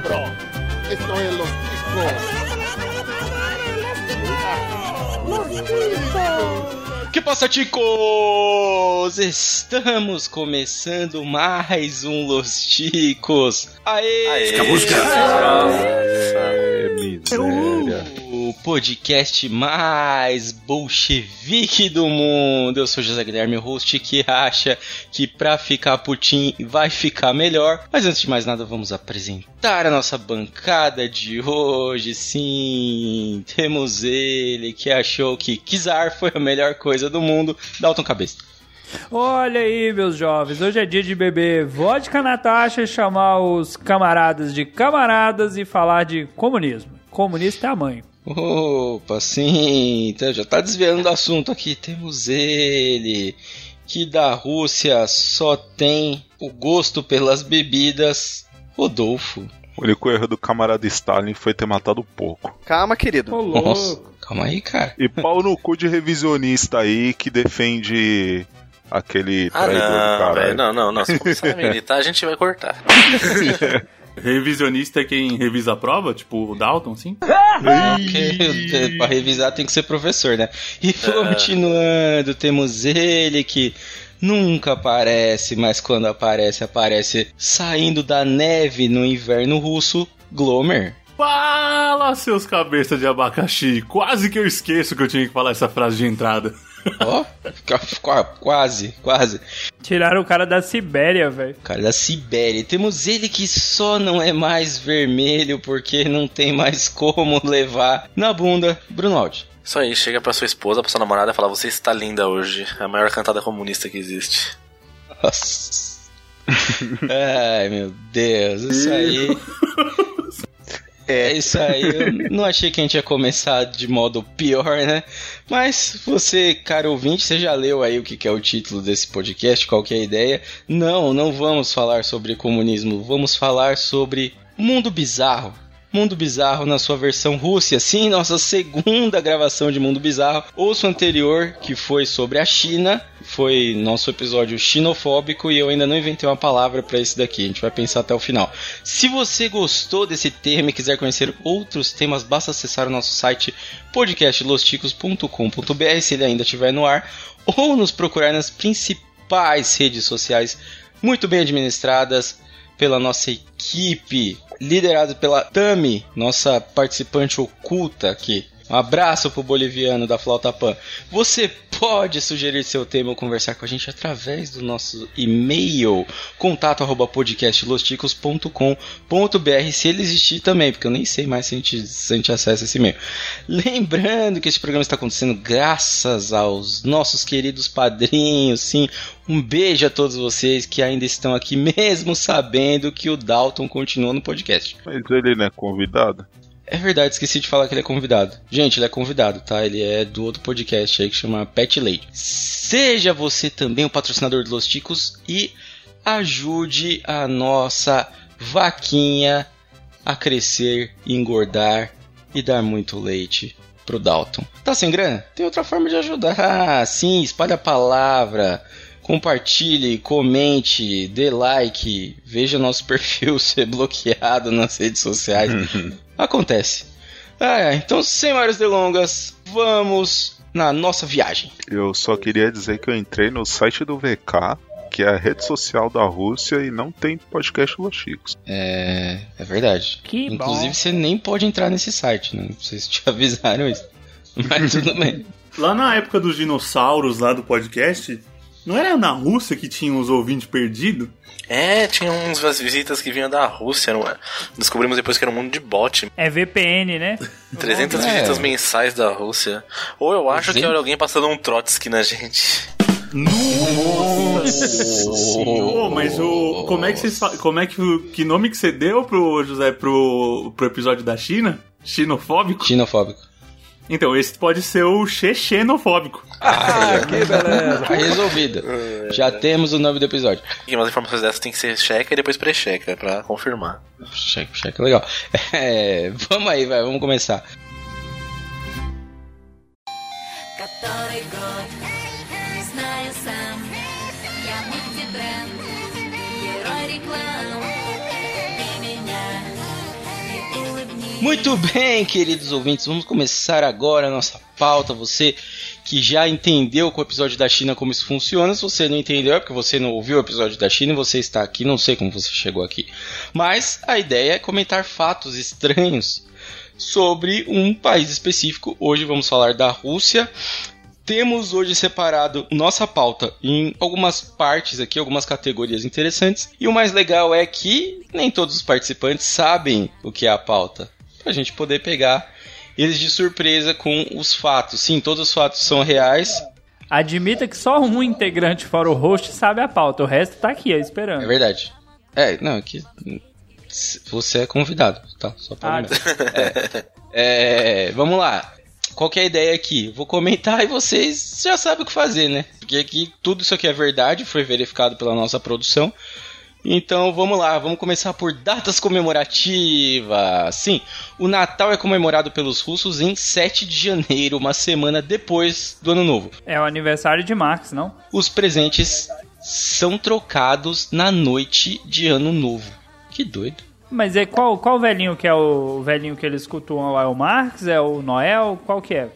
cabrón. Esto es los Que passa, ticos? Estamos começando mais um Los Ticos. Aê! Aê! É, miséria. O podcast mais bolchevique do mundo. Eu sou José Guilherme, host que acha que pra ficar putinho vai ficar melhor. Mas antes de mais nada, vamos apresentar a nossa bancada de hoje. Sim, temos ele que achou que Kizar foi a melhor coisa do mundo. Dalton Cabeça. Olha aí, meus jovens, hoje é dia de beber vodka Natasha, chamar os camaradas de camaradas e falar de comunismo. Comunista é a mãe. Opa, sim, então já tá desviando do assunto aqui. Temos ele, que da Rússia só tem o gosto pelas bebidas, Rodolfo. O único erro do camarada Stalin foi ter matado pouco. Calma, querido. Ô, Nossa, calma aí, cara. E pau no cu de revisionista aí que defende aquele Ah, traidor do não, caralho. velho. Não, não, não. Se começar a militar, a gente vai cortar. Revisionista é quem revisa a prova, tipo o Dalton, sim? Porque pra revisar tem que ser professor, né? E continuando, temos ele que nunca aparece, mas quando aparece, aparece saindo da neve no inverno russo, Glomer. Fala, seus cabeças de abacaxi! Quase que eu esqueço que eu tinha que falar essa frase de entrada. Ó, qua- quase, quase. Tiraram o cara da Sibéria, velho. Cara da Sibéria. Temos ele que só não é mais vermelho porque não tem mais como levar na bunda, Brunaldi. Isso aí, chega pra sua esposa, pra sua namorada e fala: Você está linda hoje. É a maior cantada comunista que existe. Nossa. Ai, meu Deus, isso aí. É isso aí. Eu não achei que a gente ia começar de modo pior, né? Mas você, cara ouvinte, você já leu aí o que é o título desse podcast, qual que é a ideia? Não, não vamos falar sobre comunismo, vamos falar sobre mundo bizarro. Mundo Bizarro na sua versão Rússia. Sim, nossa segunda gravação de Mundo Bizarro. Ouça o anterior, que foi sobre a China. Foi nosso episódio xenofóbico e eu ainda não inventei uma palavra para esse daqui. A gente vai pensar até o final. Se você gostou desse tema e quiser conhecer outros temas, basta acessar o nosso site podcastlosticos.com.br se ele ainda estiver no ar ou nos procurar nas principais redes sociais muito bem administradas pela nossa equipe, liderada pela Tami, nossa participante oculta aqui. Um abraço pro boliviano da Flauta Pan. Você pode sugerir seu tema ou conversar com a gente através do nosso e-mail contato arroba podcastlosticos.com.br se ele existir também, porque eu nem sei mais se a gente, se a gente acessa esse e-mail. Lembrando que esse programa está acontecendo graças aos nossos queridos padrinhos, sim. Um beijo a todos vocês que ainda estão aqui, mesmo sabendo que o Dalton continua no podcast. Mas ele não é convidado? É verdade, esqueci de falar que ele é convidado. Gente, ele é convidado, tá? Ele é do outro podcast aí que chama Pet Lady. Seja você também o patrocinador dos Ticos e ajude a nossa vaquinha a crescer, engordar e dar muito leite pro Dalton. Tá sem grana? Tem outra forma de ajudar. Ah, sim, espalhe a palavra. Compartilhe, comente, dê like, veja nosso perfil ser bloqueado nas redes sociais. Acontece. Ah, então, sem maiores delongas, vamos na nossa viagem. Eu só queria dizer que eu entrei no site do VK, que é a rede social da Rússia, e não tem podcast Los Chicos. É, é verdade. Que Inclusive, bom. você nem pode entrar nesse site, né? Não sei se te avisaram isso. Mas tudo bem. Lá na época dos dinossauros lá do podcast, não era na Rússia que tinha os ouvintes perdidos? É, tinha uns umas visitas que vinham da Rússia. Não é? Descobrimos depois que era um mundo de bot. É VPN, né? 300 É. visitas mensais da Rússia. Ou eu acho que era alguém passando um Trotsky na gente. Ô, mas o. Como é que vocês Como é que. o- Que nome que você deu pro José pro, pro episódio da China? Xenofóbico? Xenofóbico. Então, esse pode ser o xenofóbico. Ah, ah que é. beleza. Tá resolvido. É. Já temos o nome do episódio. E umas informações dessas tem que ser checa e depois pré-checa pra confirmar. Checa, checa, legal. É, vamos aí, vai, vamos começar. Católico, Muito bem, queridos ouvintes, vamos começar agora a nossa pauta. Você que já entendeu com o episódio da China como isso funciona, se você não entendeu é porque você não ouviu o episódio da China e você está aqui, não sei como você chegou aqui. Mas a ideia é comentar fatos estranhos sobre um país específico. Hoje vamos falar da Rússia. Temos hoje separado nossa pauta em algumas partes aqui, algumas categorias interessantes. E o mais legal é que nem todos os participantes sabem o que é a pauta. Pra gente poder pegar eles de surpresa com os fatos. Sim, todos os fatos são reais. Admita que só um integrante fora o host sabe a pauta, o resto tá aqui, esperando. É verdade. É, não, aqui. Você é convidado, tá? Só pra Ah. É, é, vamos lá. Qual que é a ideia aqui? Vou comentar e vocês já sabem o que fazer, né? Porque aqui tudo isso aqui é verdade, foi verificado pela nossa produção. Então vamos lá, vamos começar por datas comemorativas. Sim, o Natal é comemorado pelos russos em 7 de janeiro, uma semana depois do Ano Novo. É o aniversário de Marx, não? Os presentes são trocados na noite de Ano Novo. Que doido. Mas é qual, qual velhinho que é o velhinho que eles cultuam lá? É o Marx? É o Noel? Qual que é?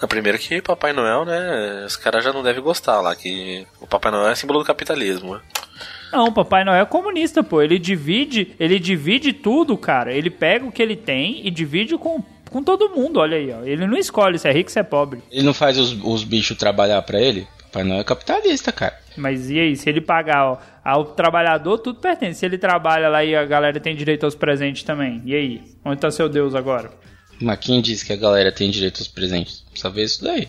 Não, primeiro que Papai Noel, né? Os caras já não devem gostar lá, que o Papai Noel é símbolo do capitalismo. Não, Papai Noel é comunista, pô. Ele divide, ele divide tudo, cara. Ele pega o que ele tem e divide com, com todo mundo, olha aí, ó. Ele não escolhe se é rico, se é pobre. Ele não faz os, os bichos trabalhar pra ele? Papai Noel é capitalista, cara. Mas e aí, se ele pagar ó, ao trabalhador, tudo pertence. Se ele trabalha lá e a galera tem direito aos presentes também. E aí? Onde tá seu Deus agora? Mas quem disse que a galera tem direito aos presentes? Precisa ver isso daí.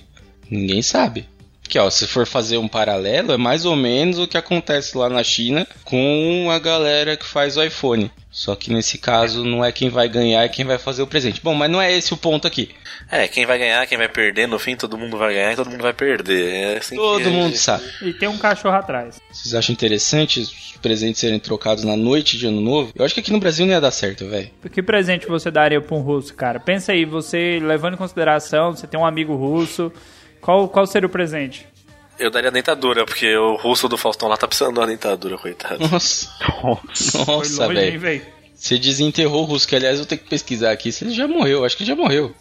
Ninguém sabe. Porque, ó, se for fazer um paralelo, é mais ou menos o que acontece lá na China com a galera que faz o iPhone. Só que nesse caso não é quem vai ganhar, é quem vai fazer o presente. Bom, mas não é esse o ponto aqui. É, quem vai ganhar, quem vai perder, no fim todo mundo vai ganhar e todo mundo vai perder. É assim Todo que- mundo sabe. E tem um cachorro atrás. Vocês acham interessante os presentes serem trocados na noite de ano novo? Eu acho que aqui no Brasil não ia dar certo, velho. Que presente você daria pra um russo, cara? Pensa aí, você levando em consideração, você tem um amigo russo. Qual, qual seria o presente? Eu daria dentadura, porque o russo do Faustão lá tá precisando de uma dentadura, coitado. Nossa, Nossa. velho. Você desenterrou o russo, que aliás eu vou ter que pesquisar aqui se ele já morreu. Acho que ele já morreu.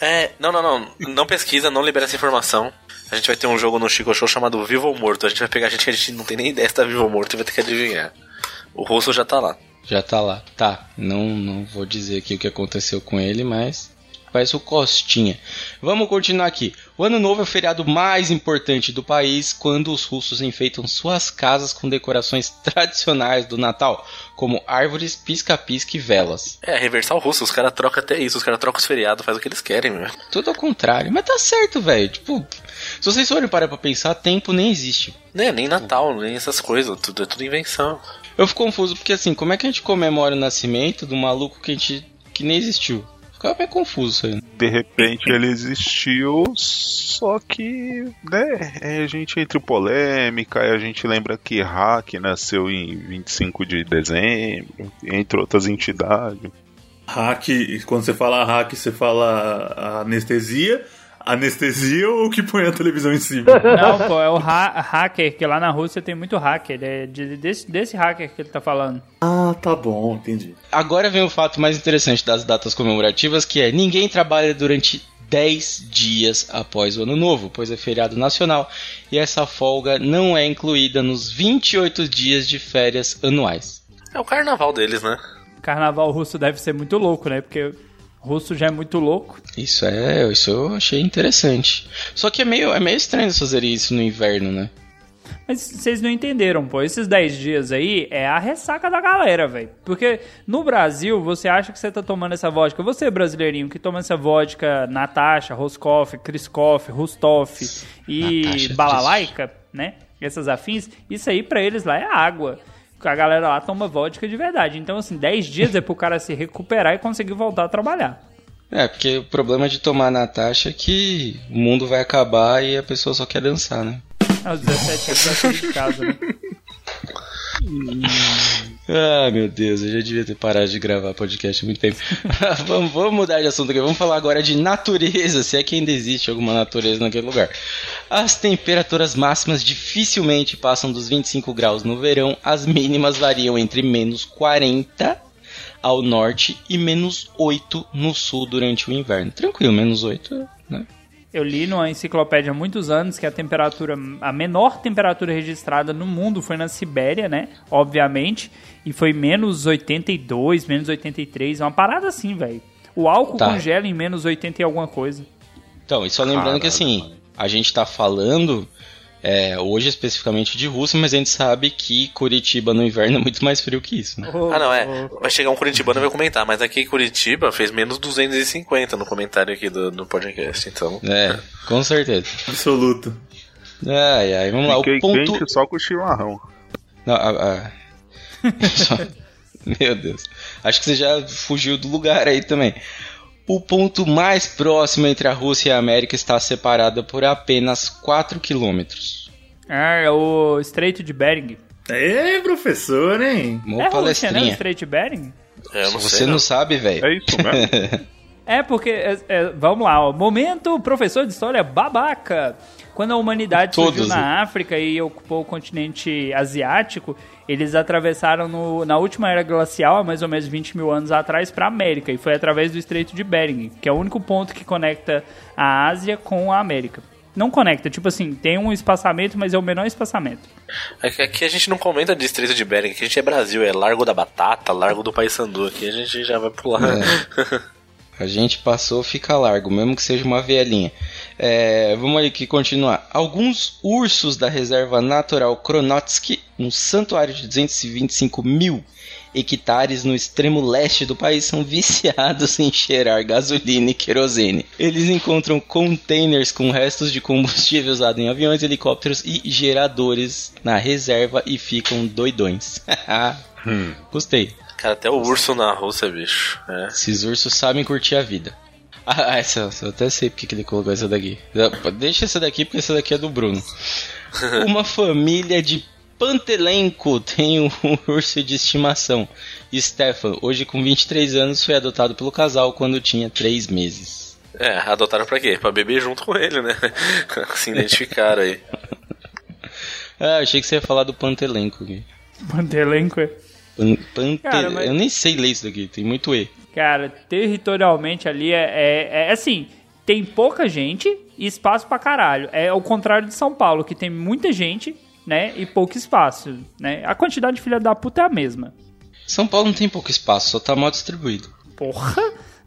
É, não, não, não. Não pesquisa, não libera essa informação. A gente vai ter um jogo no Chico Show chamado Vivo ou Morto. A gente vai pegar gente que a gente não tem nem ideia se tá vivo ou morto e vai ter que adivinhar. O russo já tá lá. Já tá lá. Tá, não, não vou dizer aqui o que aconteceu com ele, mas parece o Costinha. Vamos continuar aqui. O Ano Novo é o feriado mais importante do país quando os russos enfeitam suas casas com decorações tradicionais do Natal, como árvores, pisca-pisca e velas. É, reversar o russo, os caras trocam até isso, os caras trocam os feriados, faz o que eles querem, meu. Tudo ao contrário. Mas tá certo, velho. Tipo, se vocês forem parar pra pensar, tempo nem existe. Né, nem Natal, nem essas coisas, tudo é tudo invenção. Eu fico confuso porque assim, como é que a gente comemora o nascimento do maluco que a gente que nem existiu? Ficava meio confuso isso aí. De repente ele existiu, só que, né, a gente entra em polêmica, a gente lembra que Hack nasceu em 25 de dezembro, entre outras entidades. Hack, quando você fala hack, você fala anestesia. Anestesia ou que põe a televisão em cima? Não, pô, é o ha- hacker, que lá na Rússia tem muito hacker. É de- desse, desse hacker que ele tá falando. ah, tá bom, entendi. Agora vem o fato mais interessante das datas comemorativas, que é ninguém trabalha durante 10 dias após o ano novo, pois é feriado nacional e essa folga não é incluída nos 28 dias de férias anuais. É o carnaval deles, né? Carnaval russo deve ser muito louco, né? Porque russo já é muito louco. Isso é, isso eu achei interessante. Só que é meio, é meio estranho eles fazerem isso no inverno, né? Mas vocês não entenderam, pô. Esses 10 dias aí é a ressaca da galera, velho. Porque no Brasil, você acha que você tá tomando essa vodka. Você, brasileirinho, que toma essa vodka Natasha, Roscoff, Kriskoff, Rustoff e Natasha, Balalaica, né? Essas afins, isso aí pra eles lá é água. A galera lá toma vodka de verdade. Então, assim, 10 dias é pro cara se recuperar e conseguir voltar a trabalhar. É, porque o problema de tomar Natasha é que o mundo vai acabar e a pessoa só quer dançar, né? Aos 17 anos vai sair de casa, né? Ah, meu Deus, eu já devia ter parado de gravar podcast há muito tempo. vamos, vamos mudar de assunto aqui, vamos falar agora de natureza, se é que ainda existe alguma natureza naquele lugar. As temperaturas máximas dificilmente passam dos 25 graus no verão, as mínimas variam entre menos 40 ao norte e menos 8 no sul durante o inverno. Tranquilo, menos 8, né? Eu li numa enciclopédia há muitos anos que a temperatura, a menor temperatura registrada no mundo foi na Sibéria, né? Obviamente. E foi menos 82, menos 83. Uma parada assim, velho. O álcool Tá. congela em menos 80 e alguma coisa. Então, e só lembrando que assim, a gente tá falando é, hoje especificamente de Rússia, mas a gente sabe que Curitiba no inverno é muito mais frio que isso, né? Ah, não, é. Vai chegar um curitibano e vai comentar, mas aqui em Curitiba fez menos 250 no comentário aqui do, do podcast, então. É, com certeza. Absoluto. Ai, ai, vamos lá. Fiquei O ponto. quente só com o chimarrão. Não, a- a- Só- Meu Deus. Acho que você já fugiu do lugar aí também. O ponto mais próximo entre a Rússia e a América está separado por apenas 4 quilômetros. Ah, é o Estreito de Bering. É, professor, hein? Uma é Rússia, né? O palestrinha. Estreito de Bering? É, não você sei. não não. sabe, velho. É isso mesmo? É, porque. é, é, vamos lá, ó. Momento professor de história babaca. Quando a humanidade Todos, surgiu né? na África e ocupou o continente asiático, eles atravessaram no- na última era glacial, há mais ou menos 20 mil anos atrás, para a América. E foi através do Estreito de Bering, que é o único ponto que conecta a Ásia com a América. Não conecta, tipo assim, tem um espaçamento, mas é o menor espaçamento. Aqui, aqui a gente não comenta distrito de Bering, aqui a gente é Brasil, é Largo da Batata, Largo do Paissandu, aqui a gente já vai pular. A gente passou, fica largo, mesmo que seja uma vielinha. É, vamos aqui continuar. Alguns ursos da reserva natural Kronotsky, um santuário de 225 mil hectares no extremo leste do país, são viciados em cheirar gasolina e querosene. Eles encontram containers com restos de combustível usado em aviões, helicópteros e geradores na reserva e ficam doidões. Gostei. Cara, até o urso na Rússia, bicho. É. Esses ursos sabem curtir a vida. Ah, essa, eu até sei porque que ele colocou essa daqui. Deixa essa daqui porque essa daqui é do Bruno. Uma família de Pantelenco tem um urso de estimação. Stefan, hoje com 23 anos, foi adotado pelo casal quando tinha 3 meses. É, adotaram pra quê? Pra beber junto com ele, né? Se identificaram aí. Ah, achei que você ia falar do Pantelenco aqui. Pantelenco é. Pan-. Cara, mas- Eu nem sei ler isso daqui, tem muito E. Cara, territorialmente ali é, é, é assim, tem pouca gente e espaço pra caralho. É o contrário de São Paulo, que tem muita gente, né, e pouco espaço, né? A quantidade de filha da puta é a mesma. São Paulo não tem pouco espaço, só tá mal distribuído. Porra,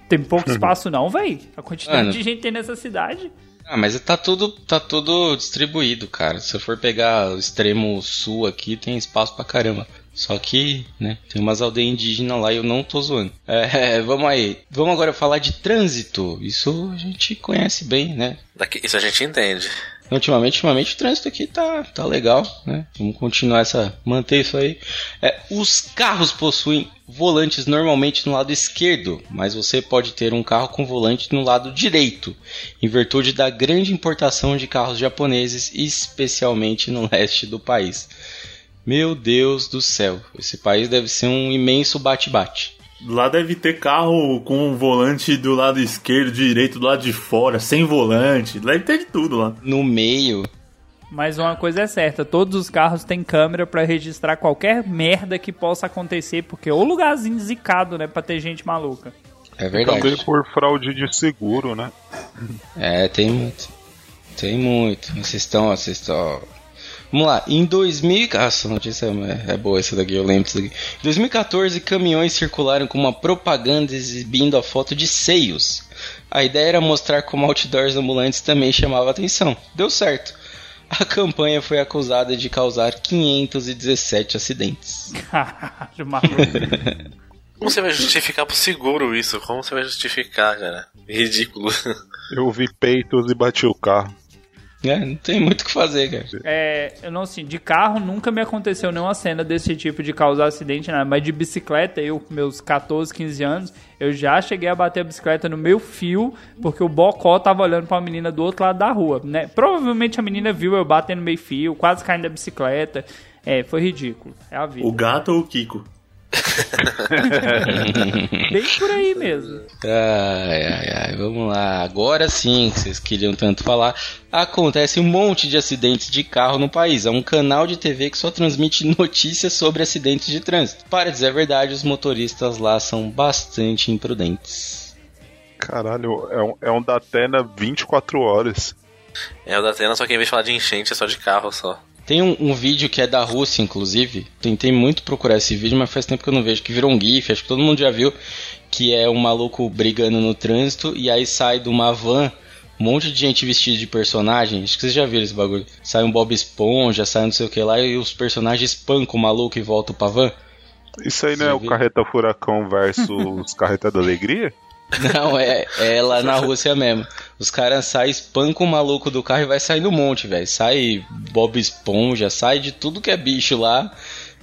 tem pouco espaço não, véi. A quantidade Mano. de gente tem nessa cidade. Ah, mas tá tudo, tá tudo distribuído, cara. Se eu for pegar o extremo sul aqui, tem espaço pra caramba. Só que, né, tem umas aldeias indígenas lá e eu não tô zoando. É, vamos aí. Vamos agora falar de trânsito. Isso a gente conhece bem, né? Daqui, isso a gente entende. Ultimamente, ultimamente o trânsito aqui tá, tá legal, né? Vamos continuar essa. manter isso aí. É, os carros possuem volantes normalmente no lado esquerdo, mas você pode ter um carro com volante no lado direito, em virtude da grande importação de carros japoneses, especialmente no leste do país. Meu Deus do céu, esse país deve ser um imenso bate-bate. Lá deve ter carro com o volante do lado esquerdo, direito, do lado de fora, sem volante. Deve ter de tudo lá. No meio, Mas uma coisa é certa, todos os carros têm câmera pra registrar qualquer merda que possa acontecer, porque é o lugarzinho zicado, né, pra ter gente maluca. é verdade. Também por fraude de seguro, né? É, tem muito. Tem muito. Vocês estão, vocês estão. Vamos lá, em 2000. Ah, essa notícia é, é boa essa daqui, eu lembro disso daqui. Em 2014, caminhões circularam com uma propaganda exibindo a foto de seios. A ideia era mostrar como outdoors ambulantes também chamava atenção. Deu certo. A campanha foi acusada de causar 517 acidentes. Caralho, maluco. Como você vai justificar pro seguro isso? Como você vai justificar, cara? Ridículo. Eu vi peitos e bati o carro. É, não tem muito o que fazer, cara. É, eu não assim, de carro nunca me aconteceu nenhuma cena desse tipo de causar acidente, nada. Mas de bicicleta, eu com meus 14, 15 anos, eu já cheguei a bater a bicicleta no meu fio, porque o Bocó tava olhando pra uma menina do outro lado da rua, né? Provavelmente a menina viu eu batendo no meio fio, quase caindo da bicicleta. É, foi ridículo. É a vida. O gato ou o Kiko? Bem por aí mesmo. Ai, ai, ai, vamos lá. Agora sim, que vocês queriam tanto falar. Acontece um monte de acidentes de carro no país. É um canal de TV que só transmite notícias sobre acidentes de trânsito. Para dizer a verdade, os motoristas lá são bastante imprudentes. Caralho, é um, é um Datena 24 horas. É o da Atena, só que em vez de falar de enchente, é só de carro só. Tem um, um vídeo que é da Rússia, inclusive. Tentei muito procurar esse vídeo, mas faz tempo que eu não vejo. Que virou um GIF, acho que todo mundo já viu. Que é um maluco brigando no trânsito e aí sai de uma van um monte de gente vestida de personagem. Acho que vocês já viram esse bagulho. Sai um Bob Esponja, sai não sei o que lá e os personagens espancam o maluco e voltam pra van. Isso aí não é o viu? Carreta Furacão versus Carreta da Alegria? Não, é, é lá na Rússia mesmo. Os caras saem, espancam o maluco do carro e vai sair no monte, velho. Sai Bob Esponja, sai de tudo que é bicho lá,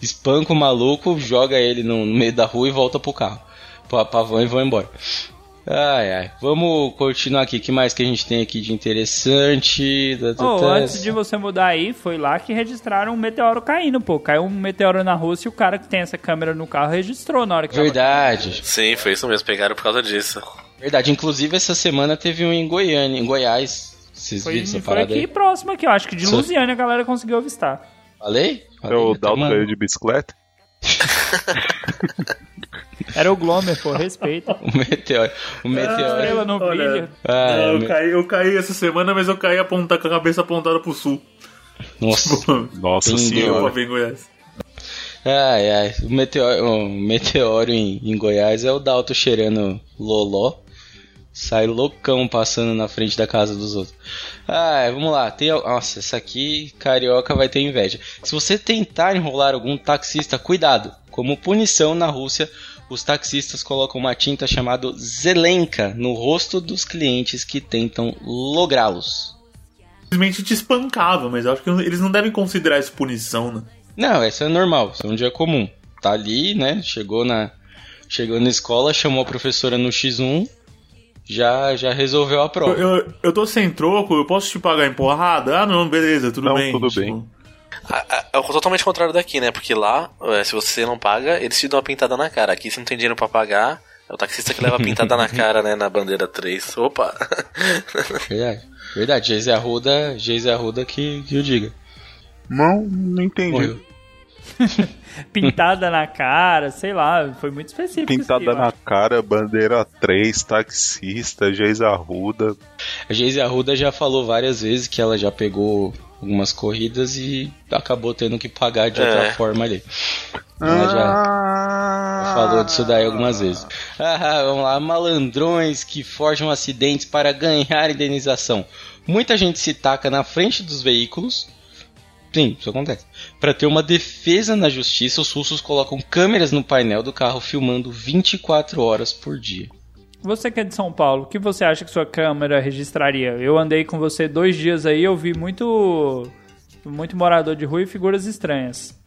espanca o maluco, joga ele no, no meio da rua e volta pro carro. Pra, pra van e vão embora. Ai, ai. Vamos continuar aqui. O que mais que a gente tem aqui de interessante? Oh, antes de você mudar aí, foi lá que registraram um meteoro caindo, pô. Caiu um meteoro na Rússia e o cara que tem essa câmera no carro registrou na hora que tava Verdade. Sim, foi isso mesmo, pegaram por causa disso. Verdade. Inclusive, essa semana teve um em Goiânia, em Goiás. Vocês Foi, viram essa foi aqui aí? próximo aqui, eu acho que de Lusiânia a galera conseguiu avistar. Falei? É Falei, o tá, Dalton de bicicleta? Era o Glomer, pô, respeita. O meteoro. O meteoro. Estrela no Olha, brilho. Ah, eu, me- caí, eu caí essa semana, mas eu caí apontar com a cabeça apontada pro sul. Nossa. Nossa senhora. ver em Goiás. Ai, ai. O meteoro, o meteoro em, em Goiás é o Dalto cheirando loló. Sai loucão passando na frente da casa dos outros. Ai, vamos lá. Tem, nossa, essa aqui, carioca vai ter inveja. Se você tentar enrolar algum taxista, cuidado. Como punição na Rússia, os taxistas colocam uma tinta chamada Zelenka no rosto dos clientes que tentam lográ-los. Simplesmente te espancava, mas eu acho que eles não devem considerar isso punição, né? Não, isso é normal, isso é um dia comum. Tá ali, né? Chegou na, chegou na escola, chamou a professora no X1, já, já resolveu a Eu, prova. eu, eu tô sem troco, eu posso te pagar em porrada? Ah, não, beleza, tudo Não, bem. tudo tipo, bem. É o totalmente contrário daqui, né? Porque lá, eh, se você não paga, eles te dão uma pintada na cara. Aqui, se não tem dinheiro pra pagar, é o taxista que leva a pintada na cara, né? Na bandeira 3. Opa! Verdade. Verdade, Geise Arruda, Geise Arruda que, que o diga. Não, não entendi. Morreu. Pintada na cara, sei lá, foi muito específico. isso Pintada eu na acho. cara, bandeira 3, taxista, Geis Arruda. A Geise Arruda já falou várias vezes que ela já pegou algumas corridas e acabou tendo que pagar de outra É. forma ali. Ela já falou disso daí algumas vezes. Ah, vamos lá, malandrões que forjam acidentes para ganhar indenização. Muita gente se taca na frente dos veículos. Sim, isso acontece. Para ter uma defesa na justiça, os russos colocam câmeras no painel do carro filmando 24 horas por dia. Você que é de São Paulo, o que você acha que sua câmera registraria? Eu andei com você dois dias aí, eu vi muito. Muito morador de rua e figuras estranhas.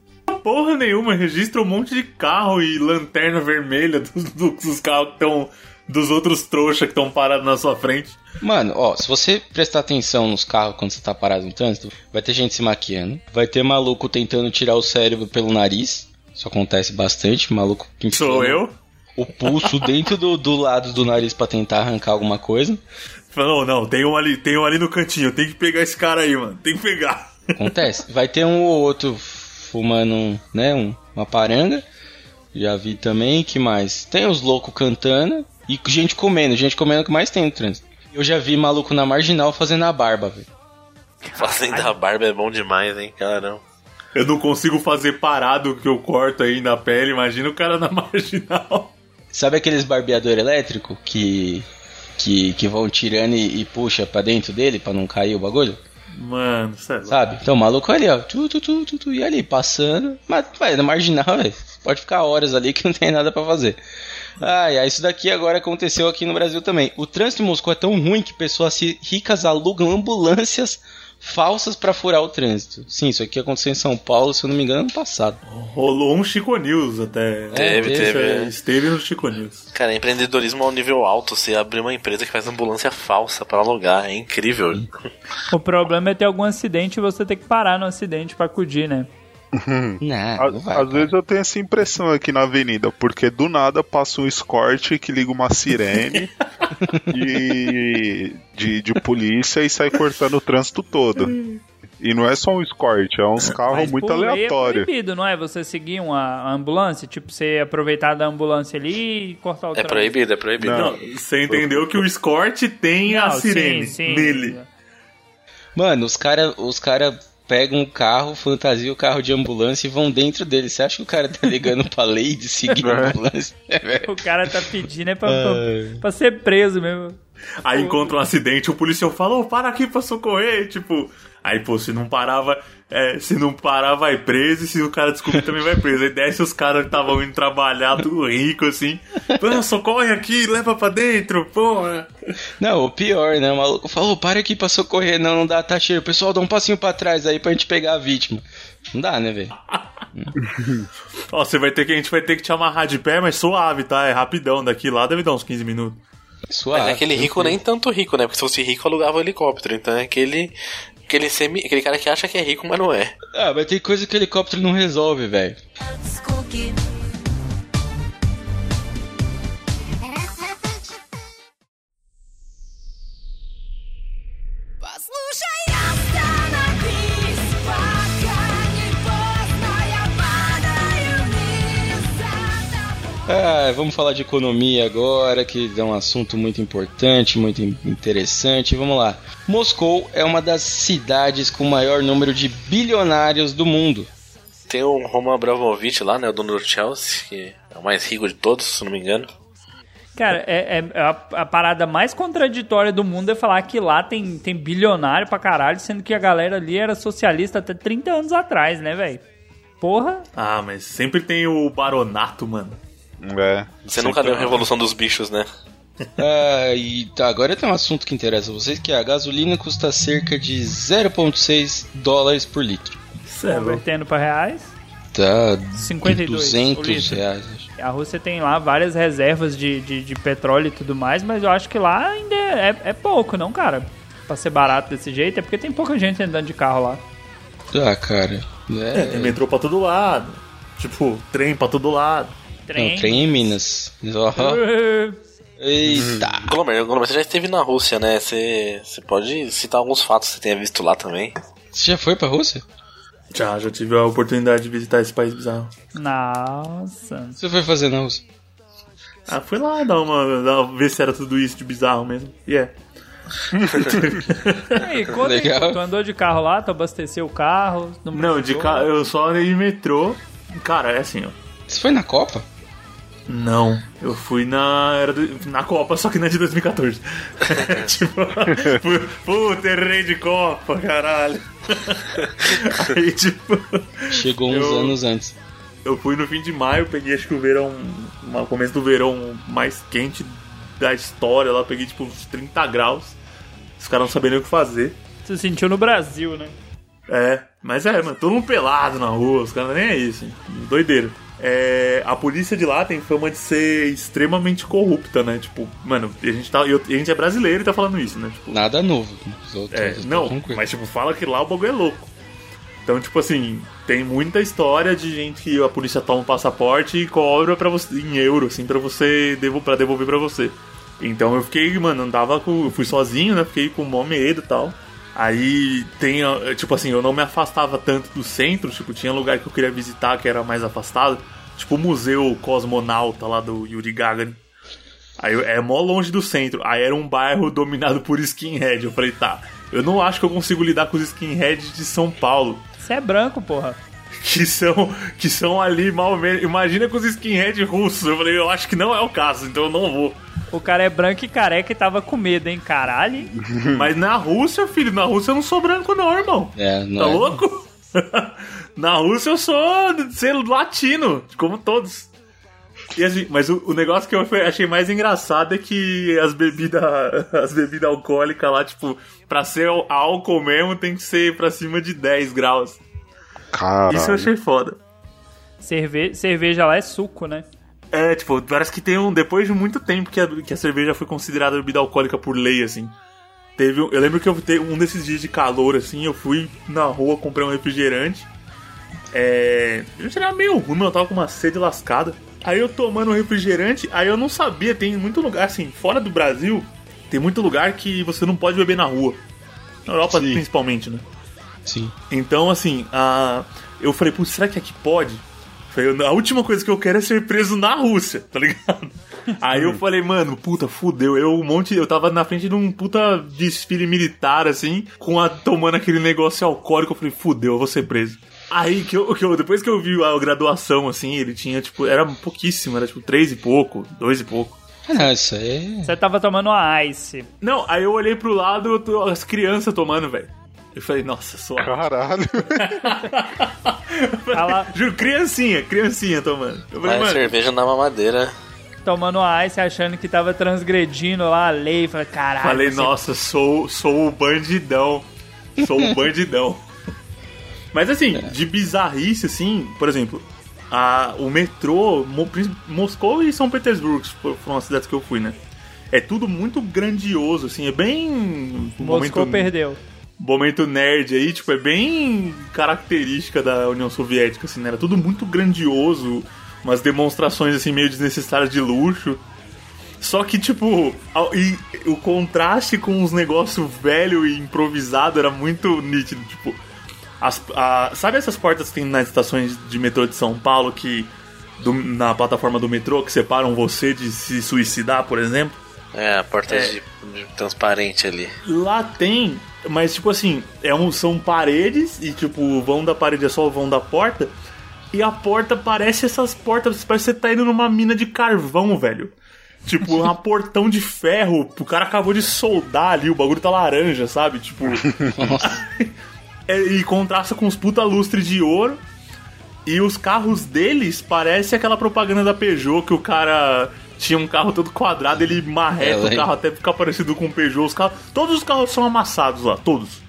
Porra nenhuma, registra um monte de carro e lanterna vermelha dos, dos carros que estão. dos outros trouxas que estão parados na sua frente. Mano, ó, se você prestar atenção nos carros quando você tá parado no trânsito, vai ter gente se maquiando, vai ter maluco tentando tirar o cérebro pelo nariz. Isso acontece bastante, maluco Sou eu? O pulso dentro do, do lado do nariz pra tentar arrancar alguma coisa. Falou, não, tem um ali, tem um ali no cantinho, tem que pegar esse cara aí, mano. Tem que pegar. Acontece. Vai ter um ou outro fumando, né, um, uma paranga. Já vi também, que mais? Tem os loucos cantando e gente comendo, gente comendo que mais tem no trânsito. Eu já vi maluco na marginal fazendo a barba, velho. Fazendo a barba é bom demais, hein, caramba. Eu não consigo fazer parado que eu corto aí na pele, imagina o cara na marginal. Sabe aqueles barbeador elétrico que que, que vão tirando e, e puxa pra dentro dele pra não cair o bagulho? Mano, sério. Sabe? Então o maluco ali, ó, tu, tu, tu, tu, tu, e ali passando, mas vai na marginal, velho. Pode ficar horas ali que não tem nada pra fazer. Ai, ai, isso daqui agora aconteceu aqui no Brasil também. O trânsito em Moscou é tão ruim que pessoas ri- ricas alugam ambulâncias falsas pra furar o trânsito. Sim, isso aqui aconteceu em São Paulo, se eu não me engano, ano passado. Rolou um Chico News até. Teve, teve, teve. É, Esteve no Chico News. Cara, empreendedorismo ao nível alto. Você abrir uma empresa que faz ambulância falsa pra alugar. É incrível. O problema é ter algum acidente e você ter que parar no acidente pra acudir, né? Não, A- não vai. Às vezes eu tenho essa impressão aqui na avenida, porque do nada passa um escort que liga uma sirene e de, de polícia e sai cortando o trânsito todo. E não é só um escort, é uns carros Mas muito lei aleatórios. É proibido, não é? Você seguir uma ambulância, tipo, você aproveitar da ambulância ali e cortar o É trânsito. proibido, é proibido. Não. Não, você entendeu que o escort tem a Não, sirene sim, sim. nele. Mano, os cara, os cara pegam um carro, fantasia o carro de ambulância e vão dentro dele. Você acha que o cara tá ligando pra lei de seguir a ambulância? É, velho. O cara tá pedindo é pra, pra, pra ser preso mesmo. Aí encontra um acidente, o policial fala, ô, para aqui pra socorrer, tipo... Aí, pô, se não parava, é, se não parar, vai preso, e se o cara descobrir, também vai preso. Aí desce os caras que estavam indo trabalhar, tudo rico, assim. Pô, socorre aqui, leva pra dentro, porra. Não, o pior, né? O maluco falou, para aqui pra socorrer, não, não dá, tá cheio. Pessoal, dá um passinho pra trás aí pra gente pegar a vítima. Não dá, né, velho? Ó, você vai ter que, a gente vai ter que te amarrar de pé, mas suave, tá? É rapidão, daqui lá deve dar uns 15 minutos. Suave. Mas é aquele rico nem tanto rico, né? Porque se fosse rico, alugava um helicóptero. Então é aquele. Aquele, semi, aquele cara que acha que é rico, mas não é. Ah, mas tem coisa que o helicóptero não resolve, velho. Vamos falar de economia agora, que é um assunto muito importante, muito in- interessante. Vamos lá. Moscou é uma das cidades com o maior número de bilionários do mundo. Tem o Roman Abramovich lá, né? O dono do Chelsea, que é o mais rico de todos, se não me engano. Cara, é, é a, a parada mais contraditória do mundo é falar que lá tem, tem bilionário pra caralho, sendo que a galera ali era socialista até 30 anos atrás, né, velho? Porra, Ah, mas sempre tem o baronato, mano. É. Você nunca leu Revolução dos Bichos, né? Ah, e tá, agora tem um assunto que interessa a vocês, que é a gasolina custa cerca de 0,6 dólares por litro. Cê é convertendo pra reais. Tá 52 o 200 litro. reais. A Rússia tem lá várias reservas de, de, de petróleo e tudo mais, mas eu acho que lá ainda é, é pouco, não, cara? Pra ser barato desse jeito, é porque tem pouca gente andando de carro lá. Ah, cara. É, tem É, metrô pra todo lado. Tipo, trem pra todo lado. Trem. Não, trem em Minas. Ó, Eita. Glomer, Glomer, você já esteve na Rússia, né? Você, você pode citar alguns fatos que você tenha visto lá também. Você já foi pra Rússia? Já, já tive a oportunidade de visitar esse país bizarro. Nossa. O que você foi fazer na Rússia? Ah, fui lá dar uma, dar uma- ver se era tudo isso de bizarro mesmo. E é. E aí, conta aí, Legal. pô, tu andou de carro lá, tu abasteceu o carro? Não, de precisou? ca... eu só andei de metrô. Cara, é assim, ó. Você foi na Copa? Não, eu fui na era do- na Copa, só que na de 2014. tipo, puta, errei de Copa, caralho. Aí, tipo, Chegou uns Eu- anos antes. eu fui no fim de maio, peguei acho que o verão, o começo do verão mais quente da história lá, peguei tipo uns 30 graus. Os caras não sabiam nem o que fazer. Tu sentiu no Brasil, né? É, mas é, mano, todo mundo pelado na rua, os caras nem é isso, hein? doideira. É, a polícia de lá tem fama de ser extremamente corrupta, né? Tipo, mano, a gente, tá, eu- a gente é brasileiro e tá falando isso, né? Tipo, Nada novo. Os outros, é, não, tranquilo. mas tipo, fala que lá o bagulho é louco. Então, tipo assim, tem muita história de gente que a polícia toma um passaporte e cobra para você em euro, assim, pra você devo, pra devolver pra você. Então eu fiquei, mano, andava com. Eu fui sozinho, né? Fiquei com mó medo e tal. Aí tem, ó, tipo assim, eu não me afastava tanto do centro, tipo, tinha lugar que eu queria visitar que era mais afastado, tipo o Museu Cosmonauta lá do Yuri Gagarin. Aí é mó longe do centro. Aí era um bairro dominado por skinhead. Eu falei, tá, eu não acho que eu consigo lidar com os skinheads de São Paulo. Você é branco, porra. Que são, que são ali mal menos. Imagina com os skinheads russos. Eu falei, eu acho que não é o caso, então eu não vou. O cara é branco e careca e tava com medo, hein? Caralho. Mas na Rússia, filho, na Rússia eu não sou branco, não, irmão. É, não Tá é. louco? Na Rússia eu sou de ser latino, como todos. E assim, mas o, o negócio que eu achei mais engraçado é que as bebidas as bebidas alcoólicas lá, tipo, pra ser álcool mesmo tem que ser pra cima de 10 graus. Caralho. Isso eu achei foda. Cerve... Cerveja lá é suco, né? É, tipo, parece que tem um. Depois de muito tempo que a, que a cerveja foi considerada bebida alcoólica por lei, assim. Teve, um- eu lembro que eu teve um desses dias de calor, assim, eu fui na rua, comprei um refrigerante. É. Eu já era meio ruim, eu tava com uma sede lascada. Aí eu tomando refrigerante, aí eu não sabia, tem muito lugar, assim, fora do Brasil, tem muito lugar que você não pode beber na rua. Na Europa, Sim. principalmente, né? Sim. Então, assim, a... eu falei, putz, será que aqui pode? Falei, a última coisa que eu quero é ser preso na Rússia, tá ligado? Aí eu falei, mano, puta, fudeu. Eu um monte. Eu tava na frente de um puta desfile militar, assim, com a, tomando aquele negócio alcoólico. Eu falei, fudeu, eu vou ser preso. Aí que eu, que eu- depois que eu vi a graduação, assim, ele tinha, tipo, era pouquíssimo, era tipo três e pouco, dois e pouco. Ah, isso aí. Você tava tomando uma ice. Não, aí eu olhei pro lado, eu tô- as crianças tomando, velho. Eu falei, nossa, sua. Caralho. Tá lá Juro, criancinha, criancinha tomando. Eu falei, Mas mano, cerveja na mamadeira. tomando uma ice achando que tava transgredindo lá a lei. Falei, caralho. Falei, você- nossa, sou, sou o bandidão. Sou o bandidão. Mas assim, de bizarrice, assim, por exemplo, a, o metrô, Moscou e São Petersburgo, foram as cidades que eu fui, né? É tudo muito grandioso, assim, é bem. Moscou momento, perdeu. Momento nerd aí, tipo, é bem característica da União Soviética, assim, né? Era tudo muito grandioso, umas demonstrações, assim, meio desnecessárias de luxo. Só que, tipo, e o contraste com os negócios velho e improvisado era muito nítido. Tipo, as- a- sabe essas portas que tem nas estações de metrô de São Paulo que. do- na plataforma do metrô que separam você de se suicidar, por exemplo? É, a porta É. De, de transparente ali. Lá tem, mas tipo assim, é um, são paredes e tipo, o vão da parede é só o vão da porta. E a porta parece essas portas, parece que você tá indo numa mina de carvão, velho. Tipo, um portão de ferro, o cara acabou de soldar ali, o bagulho tá laranja, sabe? Tipo. É, e contrasta com os puta lustre de ouro. E os carros deles parece aquela propaganda da Peugeot que o cara tinha um carro todo quadrado, ele É, marreta o lembro. carro até ficar parecido com o Peugeot. Os carros, todos os carros são amassados lá, todos.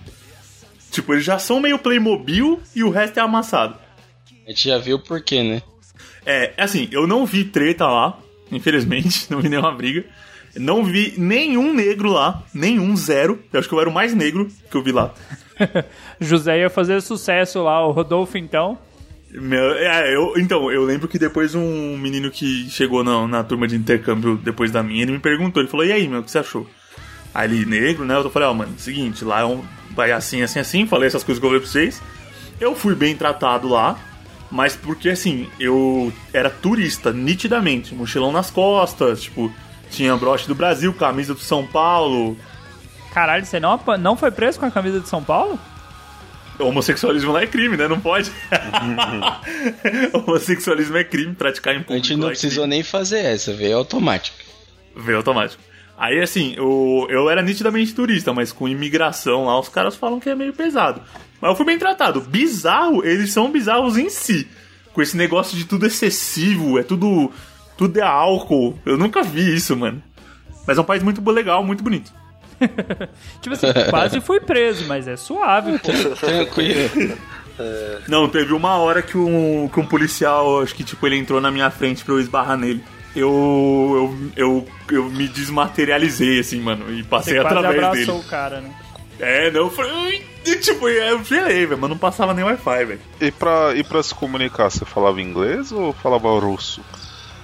Tipo, eles já são meio Playmobil e o resto é amassado. A gente já viu por quê, né? É, assim, eu não vi treta lá, infelizmente, não vi nenhuma briga. Não vi nenhum negro lá, nenhum, zero. Eu acho que eu era o mais negro que eu vi lá. José ia fazer sucesso lá, o Rodolfo então. Meu, é, eu, então, eu lembro que depois um menino que chegou na, na turma de intercâmbio depois da minha, ele me perguntou, ele falou, e aí, meu, o que você achou? Aí ele, negro, né? Eu falei, ó, mano, seguinte, lá é um, vai assim, assim, assim, falei essas coisas que eu falei pra vocês. Eu fui bem tratado lá, mas porque assim, eu era turista, nitidamente, mochilão nas costas, tipo, tinha broche do Brasil, camisa do São Paulo. Caralho, você não, não foi preso com a camisa de São Paulo? Homossexualismo lá é crime, né? Não pode. Homossexualismo é crime, praticar em A público. gente não é precisou nem fazer essa, veio automático. Veio automático. Aí, assim, eu, eu era nitidamente turista, mas com imigração lá, os caras falam que é meio pesado. Mas eu fui bem tratado. Bizarro, eles são bizarros em si. Com esse negócio de tudo excessivo, é tudo. Tudo é álcool. Eu nunca vi isso, mano. Mas é um país muito legal, muito bonito. Tipo assim, quase fui preso, mas é suave, pô. Tranquilo. Não, teve uma hora que um, que um policial, acho que tipo, ele entrou na minha frente pra eu esbarrar nele. Eu, eu, eu, eu me desmaterializei, assim, mano, e passei Você quase através abraçou dele. o cara, né? É, não, eu falei, tipo, eu gelei, velho, mas não passava nem Wi-Fi, velho. E pra, e pra se comunicar, você falava inglês ou falava russo?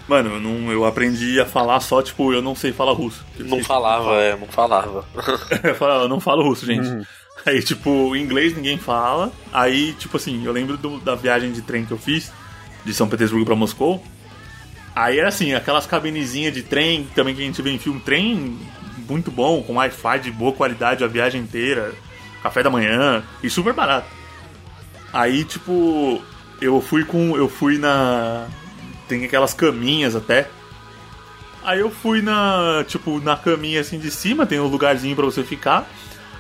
Mano, eu, não, eu aprendi a falar só, tipo, eu não sei falar russo. Não falava, é, não falava. eu falava, eu não falo russo, gente. Aí, tipo, inglês ninguém fala. Aí, tipo assim, eu lembro do- da viagem de trem que eu fiz, de São Petersburgo pra Moscou. Aí era assim, aquelas cabinezinhas de trem, também que a gente vê em filme, trem muito bom, com Wi-Fi de boa qualidade a viagem inteira, café da manhã, e super barato. Aí, tipo, eu fui com. Eu fui na. Tem aquelas caminhas até. Aí eu fui na, tipo, na caminha assim de cima, tem um lugarzinho pra você ficar.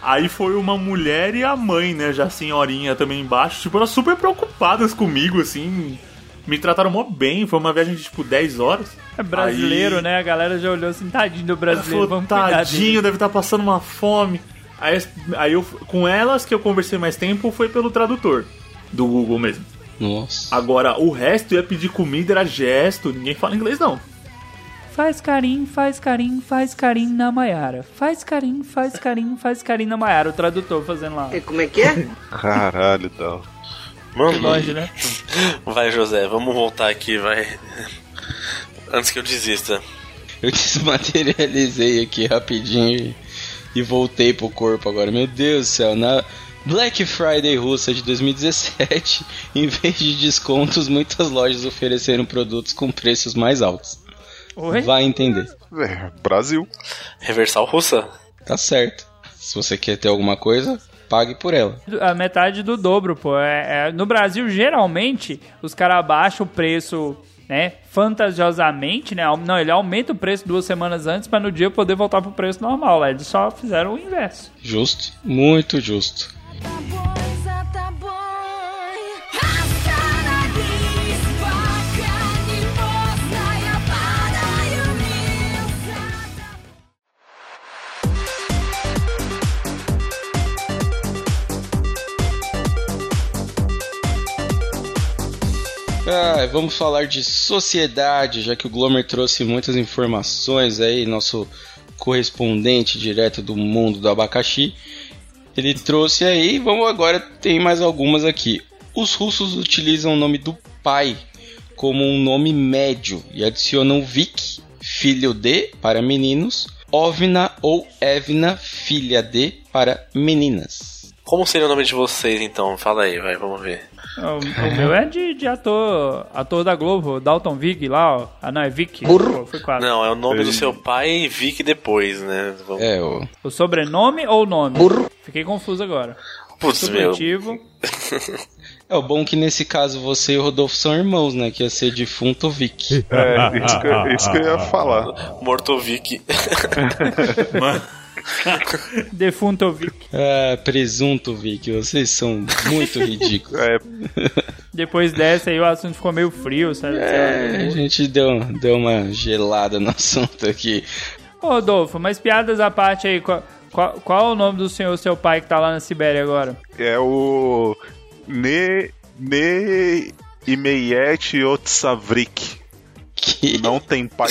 Aí foi uma mulher e a mãe, né, já senhorinha também embaixo, tipo, elas super preocupadas comigo, assim, me trataram mó bem, foi uma viagem de, tipo, 10 horas. É brasileiro, Aí- né? A galera já olhou assim, tadinho do brasileiro, falou, vamos tadinho, deve estar passando uma fome. Aí, aí eu, com elas que eu conversei mais tempo foi pelo tradutor, do Google mesmo. Nossa. Agora, o resto ia pedir comida, era gesto, ninguém fala inglês não. Faz carinho, faz carinho, faz carinho na Maiara. Faz carinho, faz carinho, faz carinho na Maiara. O tradutor fazendo lá. Como é que é? Caralho, tal. Mano, Longe, né? Vai, José, vamos voltar aqui, vai. Antes que eu desista. Eu desmaterializei aqui rapidinho e, e voltei pro corpo agora. Meu Deus do céu, na Black Friday russa de 2017, em vez de descontos, muitas lojas ofereceram produtos com preços mais altos. Oi? Vai entender. É, Brasil. Reversal russa? Tá certo. Se você quer ter alguma coisa, pague por ela. A metade do dobro, pô. É, é- no Brasil, geralmente, os caras abaixam o preço, né? Fantasiosamente, né? Não, ele aumenta o preço duas semanas antes pra no dia poder voltar pro preço normal. Eles só fizeram o inverso. Justo, muito justo. Ah, vamos falar de sociedade, já que o Glomer trouxe muitas informações aí, nosso correspondente direto do mundo do abacaxi. Ele trouxe aí, vamos agora, tem mais algumas aqui. Os russos utilizam o nome do pai como um nome médio e adicionam Vik, filho de, para meninos, Ovna ou Evna, filha de, para meninas. Como seria o nome de vocês então? Fala aí, vai, vamos ver. O, o meu é de, de ator, ator da Globo, Dalton Vig lá, ó. Ah, não, é Vic. Pô, foi quase. Não, é o nome do seu pai e Vic depois, né? Vamos... É, o O sobrenome ou o nome? Fiquei confuso agora. Putz, meu. Supletivo. É o bom que nesse caso você e o Rodolfo são irmãos, né? Que ia ser defunto Vic. É, isso que, eu- isso que eu ia falar. Morto Vic. Mano, Defunto Vic. Ah, presunto Vic, vocês são muito ridículos. É, Depois dessa aí o assunto ficou meio frio, sabe? É, a gente deu, deu uma gelada no assunto aqui. Ô, Rodolfo, mas piadas à parte aí, qual, qual, qual é o nome do senhor, seu pai, que tá lá na Sibéria agora? é o Ne Ne Imeyet Otsavrik. Que Não tem pai.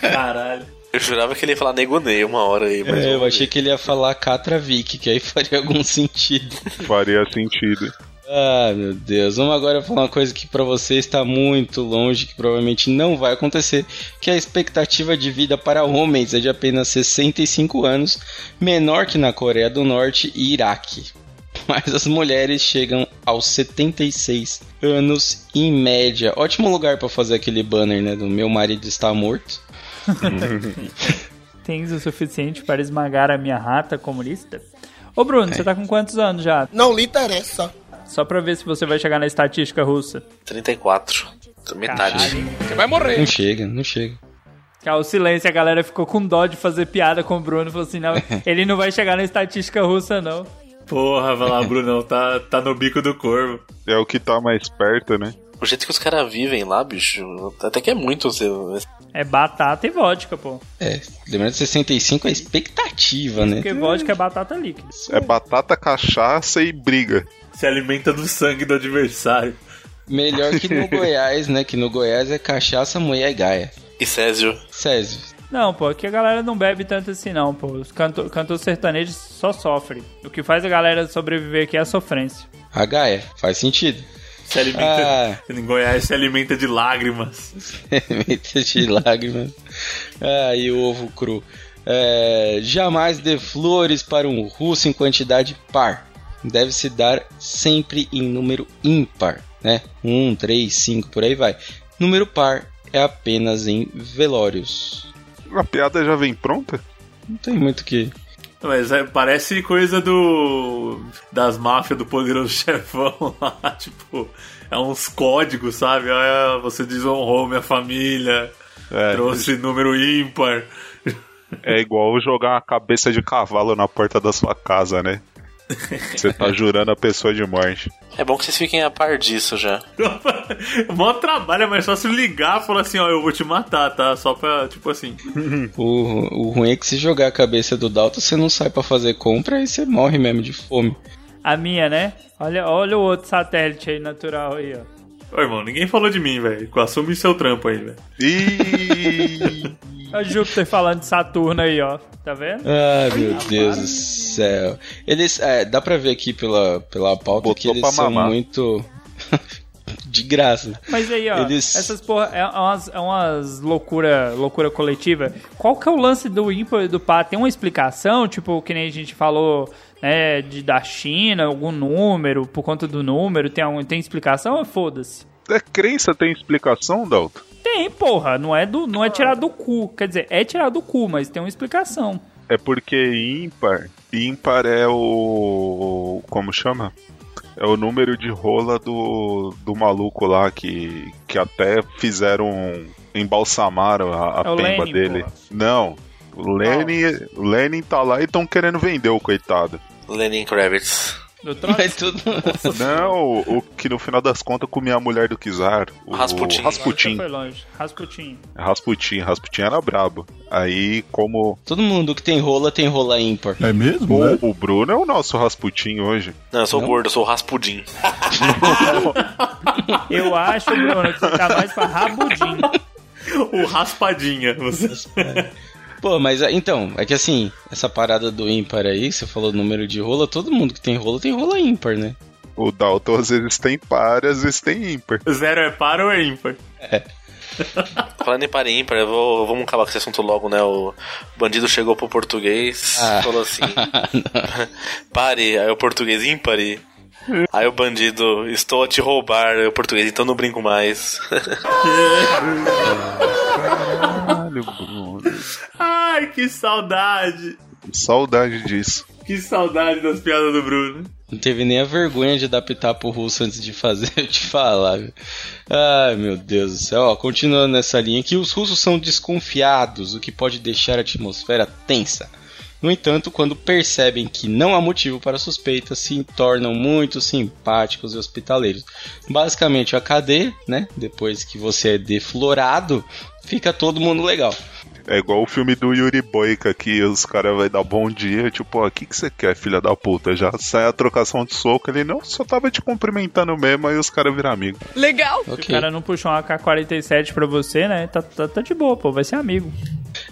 caralho. Eu jurava que ele ia falar negonei uma hora aí, mas. É, eu achei que ele ia falar Catra Vic, que aí faria algum sentido. Faria sentido. Ah, meu Deus. Vamos agora falar uma coisa que pra você está muito longe, que provavelmente não vai acontecer, que a expectativa de vida para homens é de apenas 65 anos, menor que na Coreia do Norte e Iraque. Mas as mulheres chegam aos 76 anos em média. Ótimo lugar pra fazer aquele banner, né, do meu marido está morto. Tens o suficiente para esmagar a minha rata comunista? Ô, Bruno, você tá com quantos anos já? Não lhe interessa. Só pra ver se você vai chegar na estatística russa. 34. Metade. Caralho. Não chega, não chega. Ah, o silêncio, a galera ficou com dó de fazer piada com o Bruno. Falou assim, não, ele não vai chegar na estatística russa, não. Porra, vai lá, Brunão, tá, tá no bico do corvo. É o que tá mais perto, né? O jeito que os caras vivem lá, bicho, até que é muito. seu- É batata e vodka, pô. É, lembrando que 65 é expectativa, né? Porque vodka é batata líquida. É batata, cachaça e briga. Se alimenta do sangue do adversário. Melhor que no Goiás, né? Que no Goiás é cachaça, mulher e gaia. E Césio. Césio, Não, pô, aqui a galera não bebe tanto assim, não, pô. Os canto, cantor sertanejo só sofre. O que faz a galera sobreviver aqui é a sofrência. a gaia, faz sentido. Se alimenta. Ah. Em Goiás se alimenta de lágrimas. Semente de lágrimas. Ah, e o ovo cru. É, jamais dê flores para um russo em quantidade par. Deve se dar sempre em número ímpar, né? 1, 3, 5, por aí vai. Número par é apenas em velórios. A piada já vem pronta? Não tem muito que. Mas é, parece coisa do. das máfias do poderoso chefão lá, tipo. É uns códigos, sabe? Ah, você desonrou minha família, É, trouxe número ímpar. é igual jogar uma cabeça de cavalo na porta da sua casa, né? Você tá jurando a pessoa de morte. É bom que vocês fiquem a par disso já. Mó trabalho, é mais fácil ligar e falar assim, ó, eu vou te matar, tá? Só pra, tipo assim. O, o ruim é que se jogar a cabeça do Dalton, você não sai pra fazer compra e você morre mesmo de fome. A minha, né? Olha, olha o outro satélite aí natural aí, ó. Ô, irmão, ninguém falou de mim, velho. Assume seu trampo aí, velho. Olha Júpiter falando de Saturno aí, ó. Tá vendo? Ai, meu Deus do céu. Eles, é, dá pra ver aqui pela, pela pauta Botou que eles são mamar. muito. de graça. Mas aí, ó, Eles- essas porra, é umas, é umas loucura, loucura coletiva. Qual que é o lance do ímpar e do par? Tem uma explicação, tipo, que nem a gente falou, né, de, da China, algum número, por conta do número, tem, algum, tem explicação ou foda-se? É crença tem explicação, Dalton? Tem, porra, não é, do, não é tirar do cu. Quer dizer, é tirar do cu, mas tem uma explicação. É porque ímpar. Ímpar é o. Como chama? É o número de rola do, do maluco lá que, que até fizeram. embalsamaram a, a É o pemba Lenin, dele. porra. Não. O Lenin, Lenin tá lá e estão querendo vender o coitado. Lenin Kravitz. Do Trotsky? Tudo. Não, o, que no final das contas comia a mulher do Czar. O Rasputin. Rasputin. Foi longe. Rasputin. Rasputin. Rasputin era brabo. Aí, como. Todo mundo que tem rola tem rola ímpar. É mesmo? O, o Bruno é o nosso Rasputin hoje. Não, eu sou Não? gordo, eu sou o Raspudim. Eu acho, Bruno, que você tá mais pra Rabudim. O raspadinha. Você... Pô, mas é- então, é que assim, essa parada do ímpar aí, você falou número de rola, todo mundo que tem rola tem rola ímpar, né? O Dalton às vezes tem par, às vezes tem ímpar. Zero é par ou é ímpar? Falando em par e ímpar, eu vou, vamos acabar com esse assunto logo, né? O bandido chegou pro português, Ah. falou assim: pare, aí o português ímpare. Aí o bandido, estou a te roubar, aí o português, então não brinco mais. Caralho. Ai, que saudade. Saudade disso. Que saudade das piadas do Bruno. Não teve nem a vergonha de adaptar pro russo antes de fazer, eu te falar. viu? Ai, meu Deus do céu. Ó, continuando nessa linha aqui, os russos são desconfiados, o que pode deixar a atmosfera tensa. No entanto, quando percebem que não há motivo para suspeita, se tornam muito simpáticos e hospitaleiros. Basicamente, a cadeia, né? Depois que você é deflorado, fica todo mundo legal. É igual o filme do Yuri Boika, que os caras vai dar bom dia, tipo, ó, o que, que você quer, filha da puta? Já sai a trocação de soco, ele não, só tava te cumprimentando mesmo, aí os caras viram amigo. Legal. Se o cara não puxou uma AK-47 pra você, né? Tá, tá, tá de boa, pô. Vai ser amigo.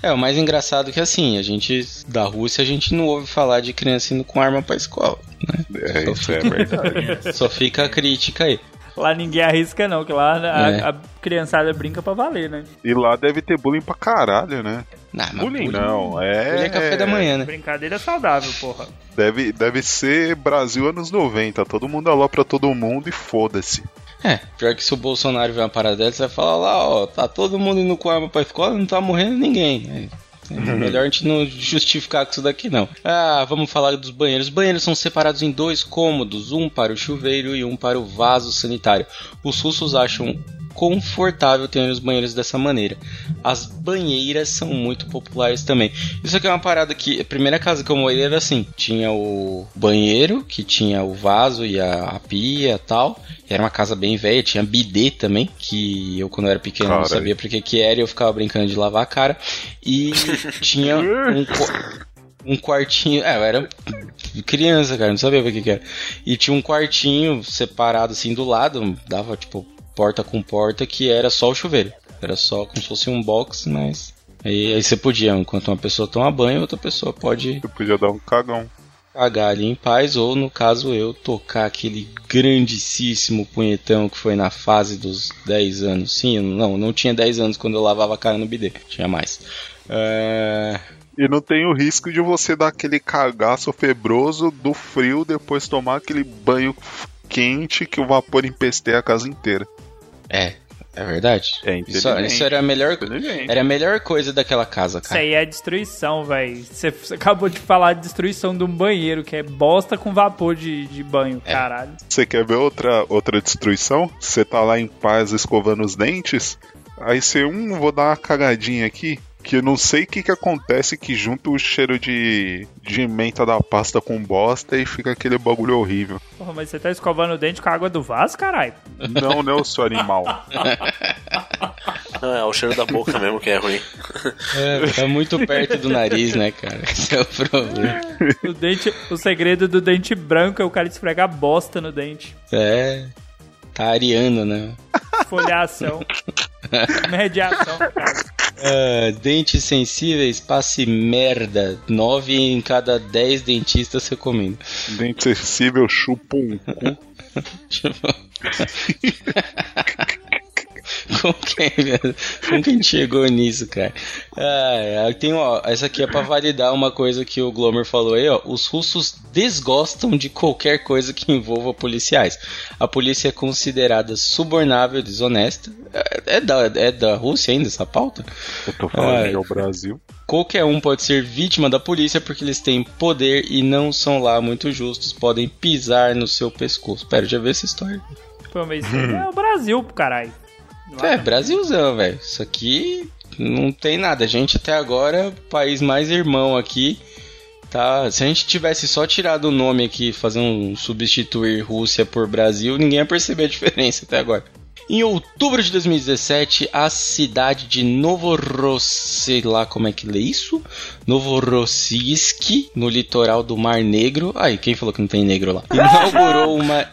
É, o mais engraçado que assim, a gente da Rússia a gente não ouve falar de criança indo com arma pra escola, né? É, Só isso é fica- verdade. Só fica a crítica aí. Lá ninguém arrisca, não, que lá a, É. a criançada brinca pra valer, né? E lá deve ter bullying pra caralho, né? Não, mas Bullying bullying- não, é. bullying é café da manhã, né? Brincadeira saudável, porra. Deve, deve ser Brasil anos 90, todo mundo alô pra todo mundo e foda-se. É, pior que se o Bolsonaro ver uma parada dessa, você vai falar lá, ó, tá todo mundo indo com arma pra escola, não tá morrendo ninguém. É, melhor a gente não justificar com isso daqui, não. Ah, vamos falar dos banheiros. Os banheiros são separados em dois cômodos, um para o chuveiro e um para o vaso sanitário. Os russos acham confortável ter os banheiros dessa maneira. As banheiras são muito populares também. Isso aqui é uma parada que a primeira casa que eu morei era assim: tinha o banheiro, que tinha o vaso e a, a pia e tal. Era uma casa bem velha, tinha bidê também, que eu quando eu era pequeno não sabia porque que era e eu ficava brincando de lavar a cara. E tinha um, um quartinho. É, eu era criança, cara, não sabia o que, que era. E tinha um quartinho separado assim do lado, dava tipo porta com porta, que era só o chuveiro. Era só como se fosse um box, mas. Aí, aí você podia, enquanto uma pessoa toma banho, outra pessoa pode Eu podia dar um cagão. cagar ali em paz, ou no caso eu tocar aquele grandíssimo punhetão que foi na fase dos 10 anos. Sim, não, não tinha 10 anos quando eu lavava a cara no bidê, tinha mais. É... E não tem o risco de você dar aquele cagaço febroso do frio, depois tomar aquele banho quente que o vapor empesteia a casa inteira. é, é verdade. É Isso, isso era a melhor era a melhor coisa daquela casa, Isso cara. aí é destruição, velho. Você acabou de falar de destruição de um banheiro, que é bosta com vapor de, de banho, É. caralho. Você quer ver outra, outra destruição? Você tá lá em paz escovando os dentes, aí você, hum, vou dar uma cagadinha aqui, que eu não sei o que que acontece que junta o cheiro de, de menta da pasta com bosta e fica aquele bagulho horrível. Porra, mas você tá escovando o dente com a água do vaso, caralho? Não, não, seu animal. Não, é o cheiro da boca mesmo que é ruim. É, tá muito perto do nariz, né, cara? Esse é o problema. O dente, o segredo do dente branco é o cara esfregar bosta no dente. É. Tá ariano, né? Folhação. Mediação, cara. Ah, dentes sensíveis, passe merda. 9 em cada 10 dentistas recomendo. Dente sensível, chupa um cu. Como que, é, velho? Como que a gente chegou nisso, cara? Ah, tem, ó, essa aqui é pra validar uma coisa que o Glomer falou aí, ó. Os russos desgostam de qualquer coisa que envolva policiais. A polícia é considerada subornável, desonesta. É, é da, é da Rússia ainda essa pauta? Eu tô falando Ai. que é o Brasil. Qualquer um pode ser vítima da polícia porque eles têm poder e não são lá muito justos. Podem pisar no seu pescoço. Pera, já vi essa história. Pô, mas é o Brasil, caralho. É, Brasilzão, velho. Isso aqui não tem nada. A gente até agora, o país mais irmão aqui. Tá, se a gente tivesse só tirado o nome aqui, fazer um substituir Rússia por Brasil, ninguém ia perceber a diferença até agora. Em outubro de 2017, a cidade de Novoross... sei lá como é que lê isso? Novorossiysk, no litoral do Mar Negro. Aí, quem falou que não tem negro lá? Inaugurou uma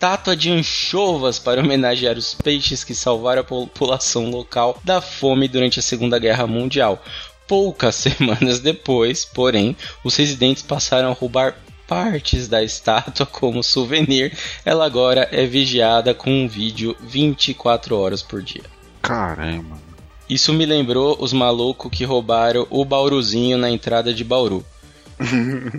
estátua de anchovas para homenagear os peixes que salvaram a população local da fome durante a Segunda Guerra Mundial. Poucas semanas depois, porém, os residentes passaram a roubar partes da estátua como souvenir. Ela agora é vigiada com um vídeo 24 horas por dia. Caramba. Isso me lembrou os malucos que roubaram o Bauruzinho na entrada de Bauru.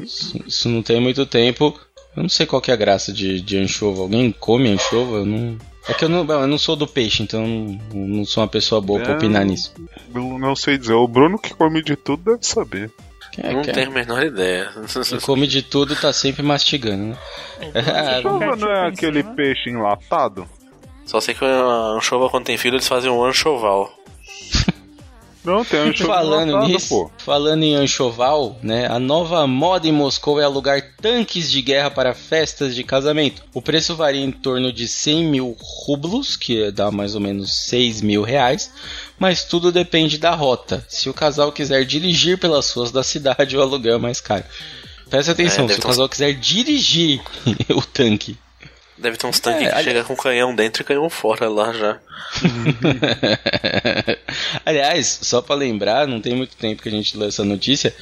isso, isso não tem muito tempo. Eu não sei qual que é a graça de, de anchova. Alguém come anchova? Eu não. É que eu não, eu não sou do peixe, então eu não, não sou uma pessoa boa pra É. opinar nisso. Eu não sei dizer. O Bruno que come de tudo deve saber. É não é? tenho a menor ideia. Quem come de tudo tá sempre mastigando, né? Anchova não é aquele cima. peixe enlatado? Só sei que a anchova, quando tem filho, eles fazem um anchoval. Não, tem anchova Falando enlatado, nisso, pô. falando em anchoval, né? A nova moda em Moscou é alugar tanques de guerra para festas de casamento. O preço varia em torno de 100 mil rublos, que dá mais ou menos 6 mil reais. Mas tudo depende da rota. Se o casal quiser dirigir pelas ruas da cidade, o aluguel é mais caro. Presta atenção, É, se o casal quiser dirigir o tanque Deve ter uns tanques É, que ali- chega com canhão dentro e canhão fora lá já. Aliás, só pra lembrar, não tem muito tempo que a gente leu essa notícia.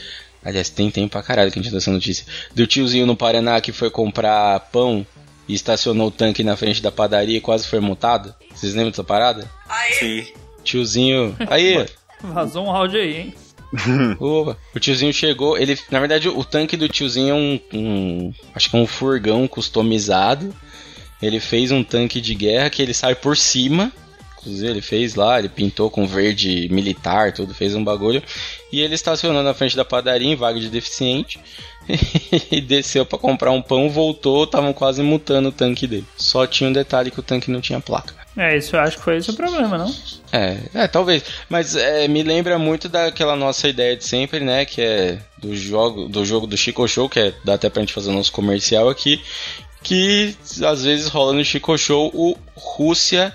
Aliás, tem tempo pra caralho que a gente leu essa notícia. Do tiozinho no Paraná que foi comprar pão e estacionou o tanque na frente da padaria e quase foi multado. Vocês lembram dessa parada? Sim. Tiozinho. Aí, Vazou um áudio aí, hein? opa. O tiozinho chegou. Ele, na verdade, o tanque do tiozinho é um, um- Acho que é um furgão customizado. Ele fez um tanque de guerra que ele sai por cima. Inclusive, ele fez lá, ele pintou com verde militar, tudo, fez um bagulho. E ele estacionou na frente da padaria em vaga de deficiente. e desceu pra comprar um pão, voltou, estavam quase mutando o tanque dele. Só tinha um detalhe que o tanque não tinha placa. É, isso eu acho que foi esse o problema, não? É, é, talvez. Mas é, me lembra muito daquela nossa ideia de sempre, né? Que é do jogo do jogo do Chico Show, que é, dá até pra gente fazer o nosso comercial aqui. Que às vezes rola no Chico Show o Rússia,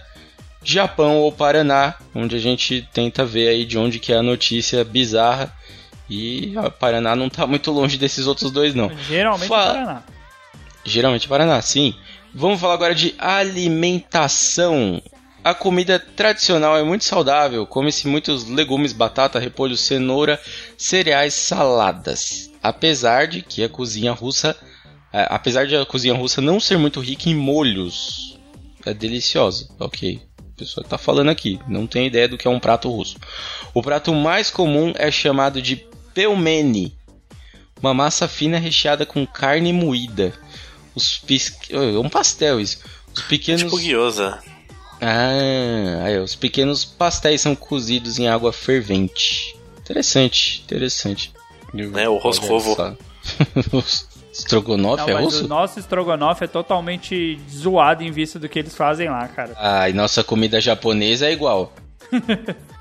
Japão ou Paraná, onde a gente tenta ver aí de onde que é a notícia bizarra. E o Paraná não tá muito longe desses outros dois, não. Geralmente Fa- é Paraná. Geralmente Paraná, sim. Vamos falar agora de alimentação. A comida tradicional é muito saudável, come-se muitos legumes, batata, repolho, cenoura, cereais, saladas. Apesar de que a cozinha russa, é, apesar de a cozinha russa não ser muito rica em molhos, é deliciosa, ok. A pessoa tá falando aqui, não tem ideia do que é um prato russo. O prato mais comum é chamado de pelmeni, uma massa fina recheada com carne moída. Os pis... É um pastel isso. Os pequenos. Tipo. Ah, aí, ó, os pequenos pastéis são cozidos em água fervente. Interessante, interessante. Né, o roscovo. Estrogonofe Não, é russo? o nosso estrogonofe é totalmente zoado em vista do que eles fazem lá, cara. Ah, e nossa comida japonesa é igual.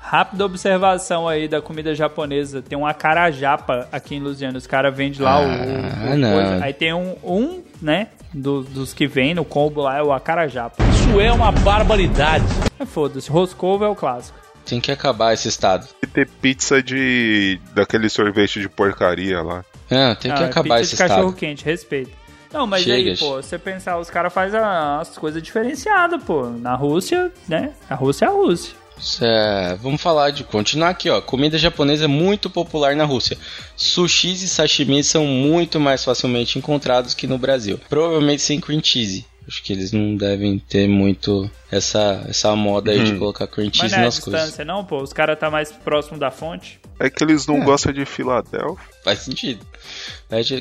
Rápida observação aí da comida japonesa. Tem um acarajapa aqui em Lusiana. Os caras vendem lá o- Ah, o, o não. coisa. Aí tem um, um né, do- dos que vem no combo lá é o acarajapa. Isso é uma barbaridade. É foda-se, roscovo é o clássico. Tem que acabar esse estado. E ter pizza de. daquele sorvete de porcaria lá. Não, tem que Ah, acabar pizza esse de cachorro quente, respeito. Não, mas Chega, aí, pô, você pensar, os caras fazem as coisas diferenciadas, pô. Na Rússia, né? A Rússia é a Rússia. É, vamos falar de continuar aqui, ó. Comida japonesa é muito popular na Rússia. Sushis e sashimi são muito mais facilmente encontrados que no Brasil. Provavelmente sem cream cheese. Acho que eles não devem ter muito essa, essa moda aí de colocar cream Mas cheese não é a nas coisas. distância, não, pô. Os caras tá mais próximo da fonte. É que eles não gostam de Filadélfia. Faz sentido.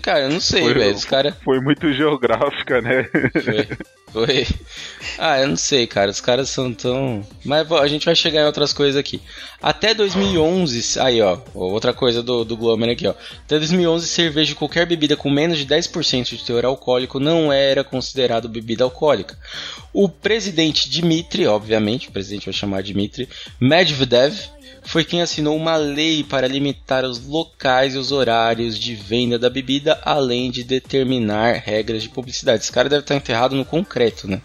Cara, eu não sei, Foi- velho. Os caras. Foi muito geográfica, né? Foi. Foi. Ah, eu não sei, cara. Os caras são tão. Mas a gente vai chegar em outras coisas aqui. Até 2011. Aí, ó. Outra coisa do, do Glomer aqui, ó. Até 2011, cerveja de qualquer bebida com menos de 10% de teor alcoólico não era considerado bebida alcoólica. O presidente Dmitry, obviamente, o presidente vai chamar Dmitry, Medvedev, foi quem assinou uma lei para limitar os locais e os horários de venda da bebida, além de determinar regras de publicidade. Esse cara deve estar enterrado no concreto, né?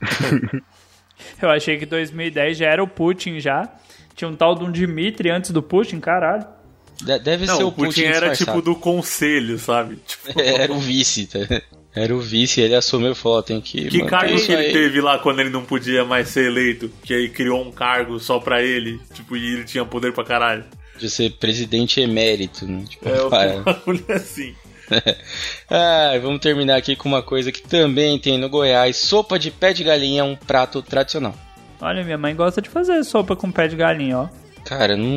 Eu achei que 2010 já era o Putin já. Tinha um tal de um Dmitry antes do Putin, caralho. De- Deve ser Não, o o Putin Putin era disfarçado. tipo do conselho, sabe? Tipo, Era o vice, tá? Era o vice, ele assumiu e falou, tem que que cargo isso que ele aí. teve lá quando ele não podia mais ser eleito? Que aí criou um cargo só pra ele, tipo, e ele tinha poder pra caralho. De ser presidente emérito, né? Tipo, É, o é assim. Ah, vamos terminar aqui com uma coisa que também tem no Goiás. Sopa de pé de galinha é um prato tradicional. Olha, minha mãe gosta de fazer sopa com pé de galinha, ó. Cara, não,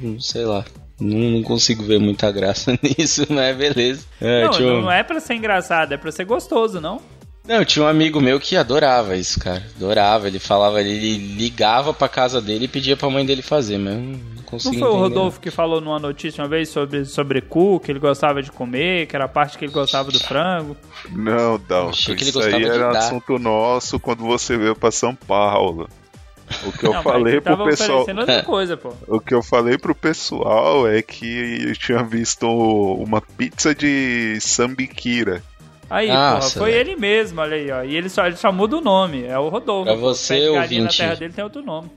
não sei lá. Não, não consigo ver muita graça nisso, mas beleza. É, não, um- não, não é pra ser engraçado, é pra ser gostoso, não? Não, tinha um amigo meu que adorava isso, cara. Adorava. Ele falava, ele ligava pra casa dele e pedia pra mãe dele fazer, mas eu não Não consigo foi o entender, Rodolfo que falou numa notícia uma vez sobre, sobre cu, que ele gostava de comer, que era a parte que ele gostava do frango? Não, Dalton. Achei que ele Isso aí gostava de era dar. assunto nosso quando você veio pra São Paulo. O que eu não, falei pro pessoal. É. Coisa, o que eu falei pro pessoal é que eu tinha visto uma pizza de sambiquira. Aí, Nossa, porra, foi velho. ele mesmo, olha aí, ó. E ele só, ele só muda o nome, é o Rodolfo. Pra você, ouvinte. Na terra dele tem outro nome.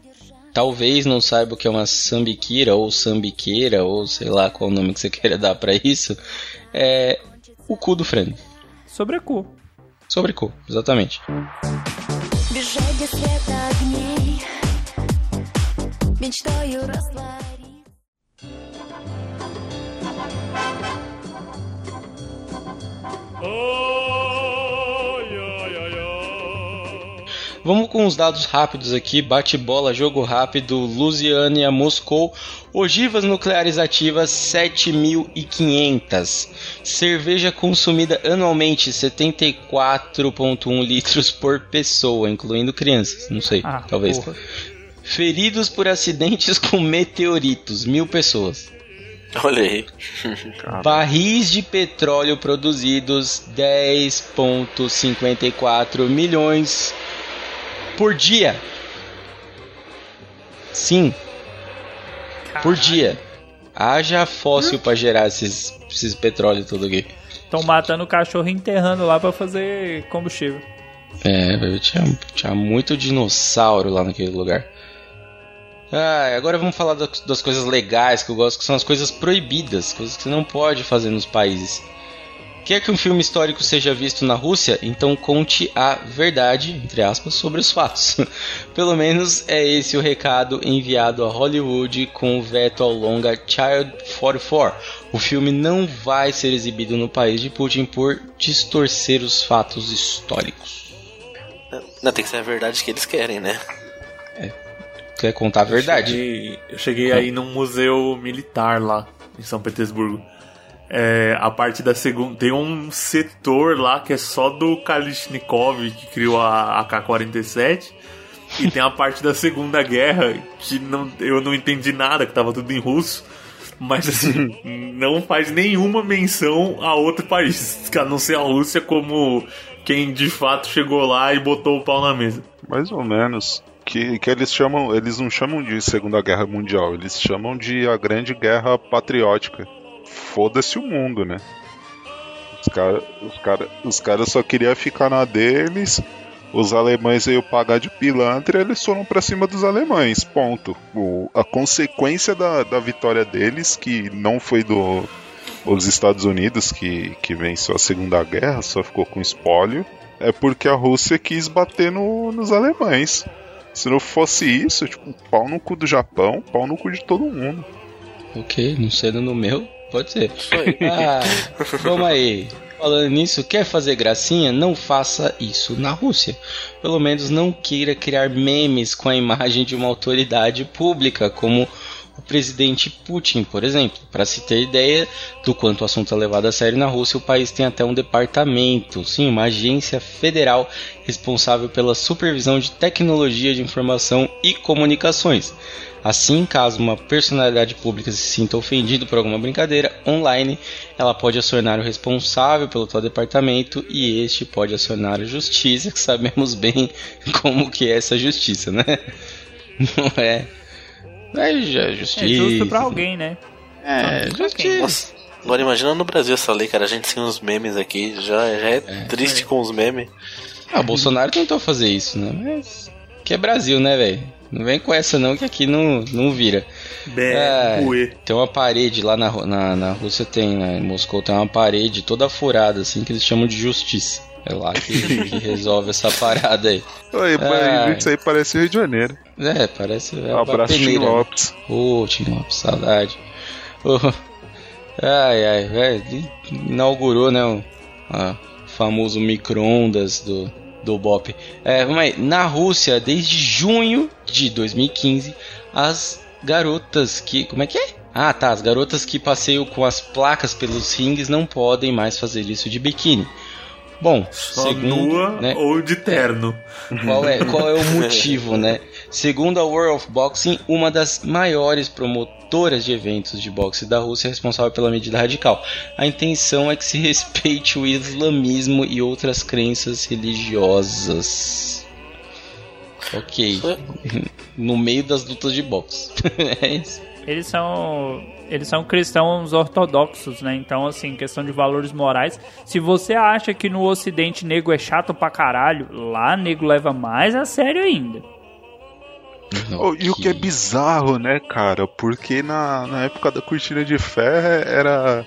Talvez não saiba o que é uma sambiquira ou sambiqueira, ou sei lá qual o nome que você queira dar para isso. É o cu do frango. Sobre cu. Sobre cu, exatamente. Beijo, Мечтаю растворить Vamos com os dados rápidos aqui. Bate-bola, jogo rápido, Lusiânia, Moscou. Ogivas nucleares ativas 7.500. Cerveja consumida anualmente 74,1 litros por pessoa, incluindo crianças. Não sei, Ah, talvez. porra. Feridos por acidentes com meteoritos, mil pessoas. Olha aí. Barris de petróleo produzidos 10,54 milhões por dia. Sim, por dia. Haja fóssil pra gerar esses, esses petróleo tudo aqui. Estão matando o cachorro e enterrando lá pra fazer combustível. É, tinha, tinha muito dinossauro lá naquele lugar. Ah, agora vamos falar das, coisas legais que eu gosto, que são as coisas proibidas, coisas que você não pode fazer nos países. Quer que um filme histórico seja visto na Rússia? Então conte a verdade, entre aspas, sobre os fatos. Pelo menos é esse o recado enviado a Hollywood com o veto ao longa Child 44. O filme não vai ser exibido no país de Putin por distorcer os fatos históricos. Não, tem que ser a verdade que eles querem, né? Quer contar a verdade? Cheguei- eu cheguei aí num museu militar lá, em São Petersburgo. É, a parte da segunda. Tem um setor lá que é só do Kalishnikov, que criou a AK-47. E tem a parte da Segunda Guerra, que não, eu não entendi nada, que tava tudo em russo. Mas assim, não faz nenhuma menção a outro país, a não ser a Rússia como quem de fato chegou lá e botou o pau na mesa. Mais ou menos. Que, que eles chamam. Eles não chamam de Segunda Guerra Mundial, eles chamam de a Grande Guerra Patriótica. Foda-se o mundo, né? Os caras os cara, os cara só queriam ficar na deles. Os alemães iam pagar de pilantra e eles foram pra cima dos alemães. Ponto. O- a consequência da, da vitória deles, que não foi do os Estados Unidos que, que venceu a Segunda Guerra, só ficou com espólio, é porque a Rússia quis bater no- nos alemães. Se não fosse isso, tipo, pau no cu do Japão, pau no cu de todo mundo. Ok, não sendo no meu, pode ser. Ah, vamos aí. Falando nisso, quer fazer gracinha? Não faça isso na Rússia. Pelo menos não queira criar memes com a imagem de uma autoridade pública, como presidente Putin, por exemplo. Para se ter ideia do quanto o assunto é levado a sério na Rússia, o país tem até um departamento, sim, uma agência federal responsável pela supervisão de tecnologia de informação e comunicações. Assim, caso uma personalidade pública se sinta ofendido por alguma brincadeira online, ela pode acionar o responsável pelo tal departamento e este pode acionar a justiça, que sabemos bem como que é essa justiça, né? Não é, é ju- justiça. É justo pra alguém, né? É, justiça. Nossa, agora imagina no Brasil essa lei, cara. A gente sem os memes aqui. Já, já é, triste com os memes. Ah, o Bolsonaro tentou fazer isso, né? Mas que é Brasil, né, velho? Não vem com essa não, que aqui não, não vira. Bé, É, tem uma parede lá na, na, na Rússia, tem, né? Em Moscou tem uma parede toda furada, assim, que eles chamam de justiça. É lá que, que resolve essa parada aí. Oi, mas isso aí parece Rio de Janeiro. É, parece. É Um abraço, Tim né? Lopes. Ô, Tim Lopes, saudade. Ô, ai, ai, velho. Inaugurou, né? O famoso micro-ondas do, do Bop. É, vamos aí. Na Rússia, desde junho de 2015, as garotas que. Como é que é? Ah, tá. As garotas que passeiam com as placas pelos rings não podem mais fazer isso de biquíni. Bom, Só segundo, nua né? ou de terno. Qual é, qual é o motivo, né? Segundo a World of Boxing, uma das maiores promotoras de eventos de boxe da Rússia é responsável pela medida radical. A intenção é que se respeite o islamismo e outras crenças religiosas. Ok. No meio das lutas de boxe. é isso. Eles são eles são cristãos ortodoxos, né? Então, assim, questão de valores morais. Se você acha que no Ocidente nego é chato pra caralho, lá nego leva mais a sério ainda. Oh, e o que é bizarro, né, cara? Porque na, na época da cortina de ferro era.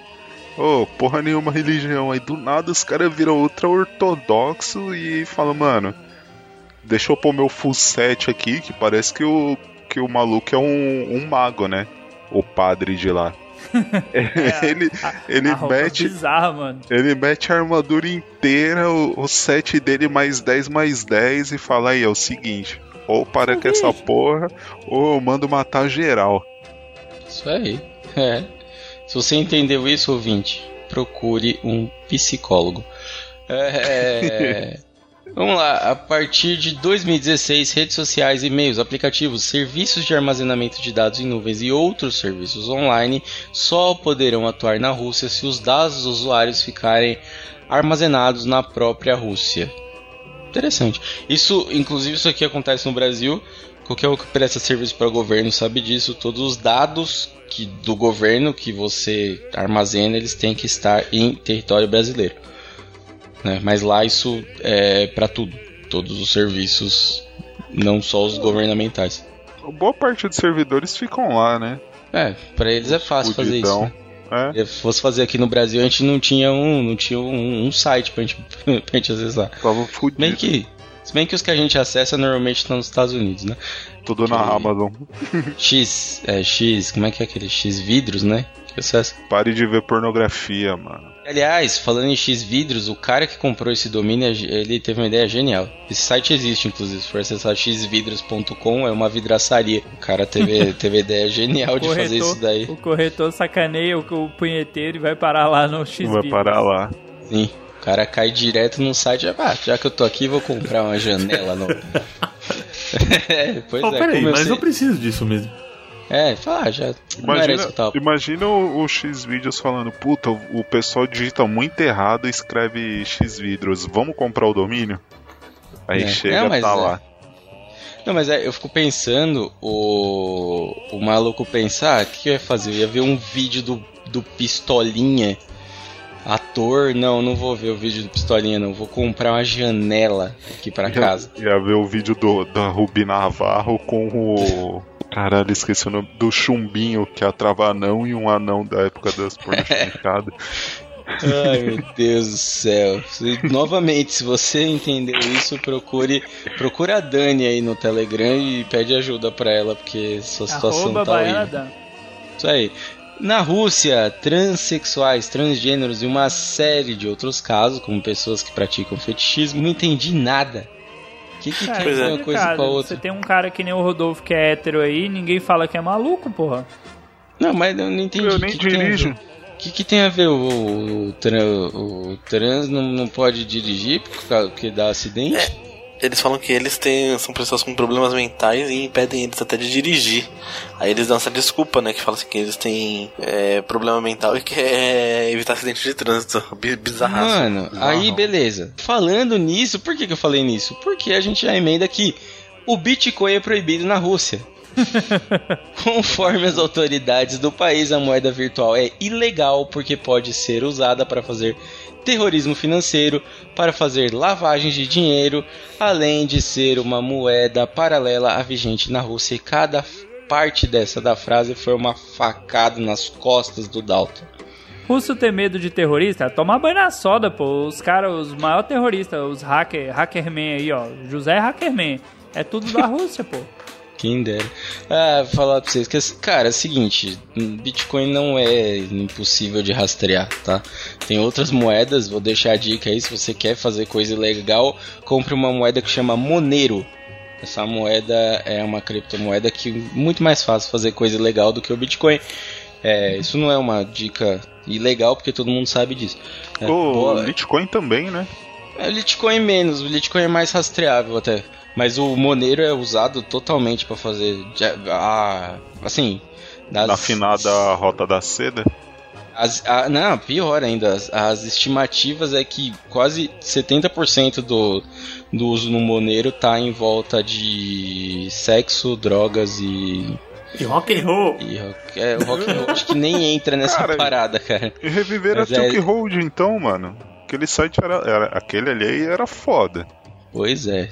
Ô, porra nenhuma religião. Aí do nada os caras viram ultra ortodoxo e falam, mano, deixa eu pôr meu full set aqui, que parece que o, que o maluco é um, um mago, né? O padre de lá. ele ele a roupa mete. bizarra, mano. Ele mete a armadura inteira, o, o set dele mais 10 mais 10 e fala aí, é o seguinte, ou para com essa porra, ou eu mando matar geral. Isso aí. É. Se você entendeu isso, ouvinte, procure um psicólogo. É, Vamos lá, a partir de 2016, redes sociais, e-mails, aplicativos, serviços de armazenamento de dados em nuvens e outros serviços online só poderão atuar na Rússia se os dados dos usuários ficarem armazenados na própria Rússia. Interessante. Isso, inclusive, isso aqui acontece no Brasil. Qualquer um que presta serviço para o governo sabe disso. Todos os dados que, do governo que você armazena, eles têm que estar em território brasileiro. Né? Mas lá isso é para tudo. Todos os serviços, não só os governamentais. Boa parte dos servidores ficam lá, né? É, para eles é fácil fazer isso. Fudidão. Né? É, Se fosse fazer aqui no Brasil, a gente não tinha um, não tinha um, um site pra gente, pra gente acessar. tava fudido. bem que, se bem que os que a gente acessa normalmente estão nos Estados Unidos, né? Tudo na que- Amazon. X, é, X, como é que é aquele X vidros, né? Que. Pare de ver pornografia, mano. Aliás, falando em X vidros, o cara que comprou esse domínio, ele teve uma ideia genial. Esse site existe, inclusive, se for acessar xvidros.com, é uma vidraçaria. O cara teve, teve a ideia genial de fazer isso daí. O corretor sacaneia o, o punheteiro e vai parar lá no X Vai parar lá. Sim. O cara cai direto no site, ah, já que eu tô aqui, vou comprar uma janela no. é, pois Oh, é, peraí, mas eu preciso disso mesmo. É, fala, já. Imagina, imagina o, o X-Vídeos falando, puta, o, o pessoal digita muito errado e escreve X-Vidros, vamos comprar o domínio? Aí É. chega, Não, tá é. lá. Não, mas é, eu fico pensando, o, o maluco pensar, ah, o que eu ia fazer? Eu ia ver um vídeo do, do Pistolinha, ator, não, não vou ver o vídeo do Pistolinha, não, vou comprar uma janela aqui pra casa. Ia ver o vídeo do, da Rubi Navarro com o. Caralho, esqueci o nome. Do chumbinho, que é a trava anão e um anão da época das pornochanchadas. Ai, meu Deus do céu. Novamente, se você entendeu isso, procure, procure a Dani aí no Telegram e pede ajuda pra ela, porque sua situação Arroba tá Baiana. Dan. Isso aí. Na Rússia, transexuais, transgêneros e uma série de outros casos, como pessoas que praticam fetichismo, não entendi nada. O que, que Cara, tem é. uma coisa com a outra? Você tem um cara que nem o Rodolfo que é hétero aí, ninguém fala que é maluco, porra. Não, mas eu não entendi. Eu o nem que que tem a ver? dirijo. O que, que tem a ver o, o, tran- o trans não, não pode dirigir por causa que dá acidente? Eles falam que eles têm, são pessoas com problemas mentais e impedem eles até de dirigir. Aí eles dão essa desculpa, né? Que fala assim que eles têm é, problema mental e quer evitar acidente de trânsito. Bi- Bizarraço. Mano, aí beleza. Falando nisso, por que, que eu falei nisso? Porque a gente já emenda aqui. O Bitcoin é proibido na Rússia. Conforme as autoridades do país, a moeda virtual é ilegal porque pode ser usada para fazer terrorismo financeiro, para fazer lavagens de dinheiro, além de ser uma moeda paralela à vigente na Rússia. E cada parte dessa da frase foi uma facada nas costas do Dalton. Russo ter medo de terrorista? Tomar banho na soda, pô. Os caras, os maiores terroristas, os hacker, hackerman aí, ó. José Hackerman. É tudo da Rússia, pô. Quem dera. Ah, vou falar pra vocês que, cara, é o seguinte: Bitcoin não é impossível de rastrear, tá? Tem outras moedas, vou deixar a dica aí: se você quer fazer coisa legal, compre uma moeda que chama Monero. Essa moeda é uma criptomoeda que é muito mais fácil fazer coisa legal do que o Bitcoin. É, isso não é uma dica ilegal, porque todo mundo sabe disso. É, O boa- Litecoin também, né? é, Litecoin menos, o Litecoin é mais rastreável até. Mas o Monero é usado totalmente pra fazer. Ah, assim. das- Na finada Rota da Seda. As, a- não, pior ainda. As, as estimativas é que quase 70% do, do uso no Monero tá em volta de sexo, drogas e. E rock and roll. e rock, é, o rock and roll acho que nem entra nessa Cara, parada, cara. E reviver a Mas é- Silk Road, então, mano. Aquele site era, era. Aquele ali era foda. Pois é.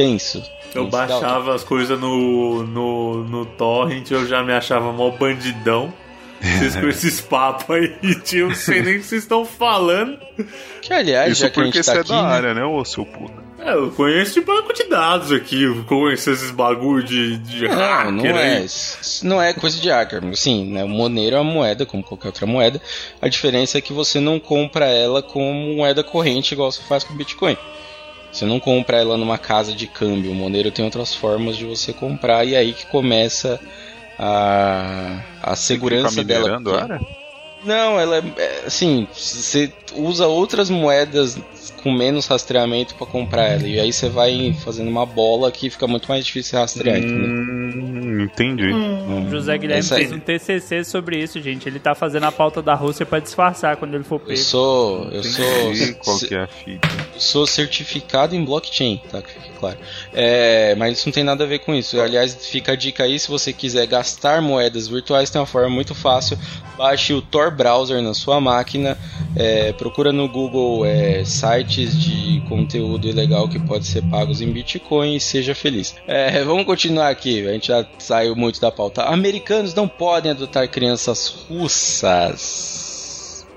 Tenso. Eu Tenso, baixava as coisas no, no, no torrent, eu já me achava mó bandidão. Vocês com esses papos aí, tio, não sei nem o que vocês estão falando. Que aliás, Isso já que a porque gente você tá é aqui. da né? área, né, ô seu puta? É, eu conheço de banco de dados aqui, eu conheço esses bagulho de, de Não, hacker não é. não é coisa de hacker. Sim, né? O Monero é uma moeda, como qualquer outra moeda. A diferença é que você não compra ela como moeda corrente, igual você faz com o Bitcoin. Você não compra ela numa casa de câmbio. O Monero tem outras formas de você comprar e é aí que começa a, a segurança dela. porque- área? Não, ela é é, assim, você usa outras moedas com menos rastreamento pra comprar ela e aí você vai fazendo uma bola que fica muito mais difícil rastrear, entendeu? Hum, entendi. O José Guilherme Essa aí- fez um TCC sobre isso, gente. Ele tá fazendo a pauta da Rússia pra disfarçar quando ele for Eu pego. sou, eu sou, qual que é a fita. sou certificado em blockchain, tá? Que fique claro. É, mas isso não tem nada a ver com isso. Aliás, fica a dica aí, se você quiser gastar moedas virtuais, tem uma forma muito fácil. Baixe o Tor Browser na sua máquina, é, procura no Google é, sites de conteúdo ilegal que pode ser pagos em Bitcoin e seja feliz. É, vamos continuar aqui, a gente já saiu muito da pauta. Americanos não podem adotar crianças russas.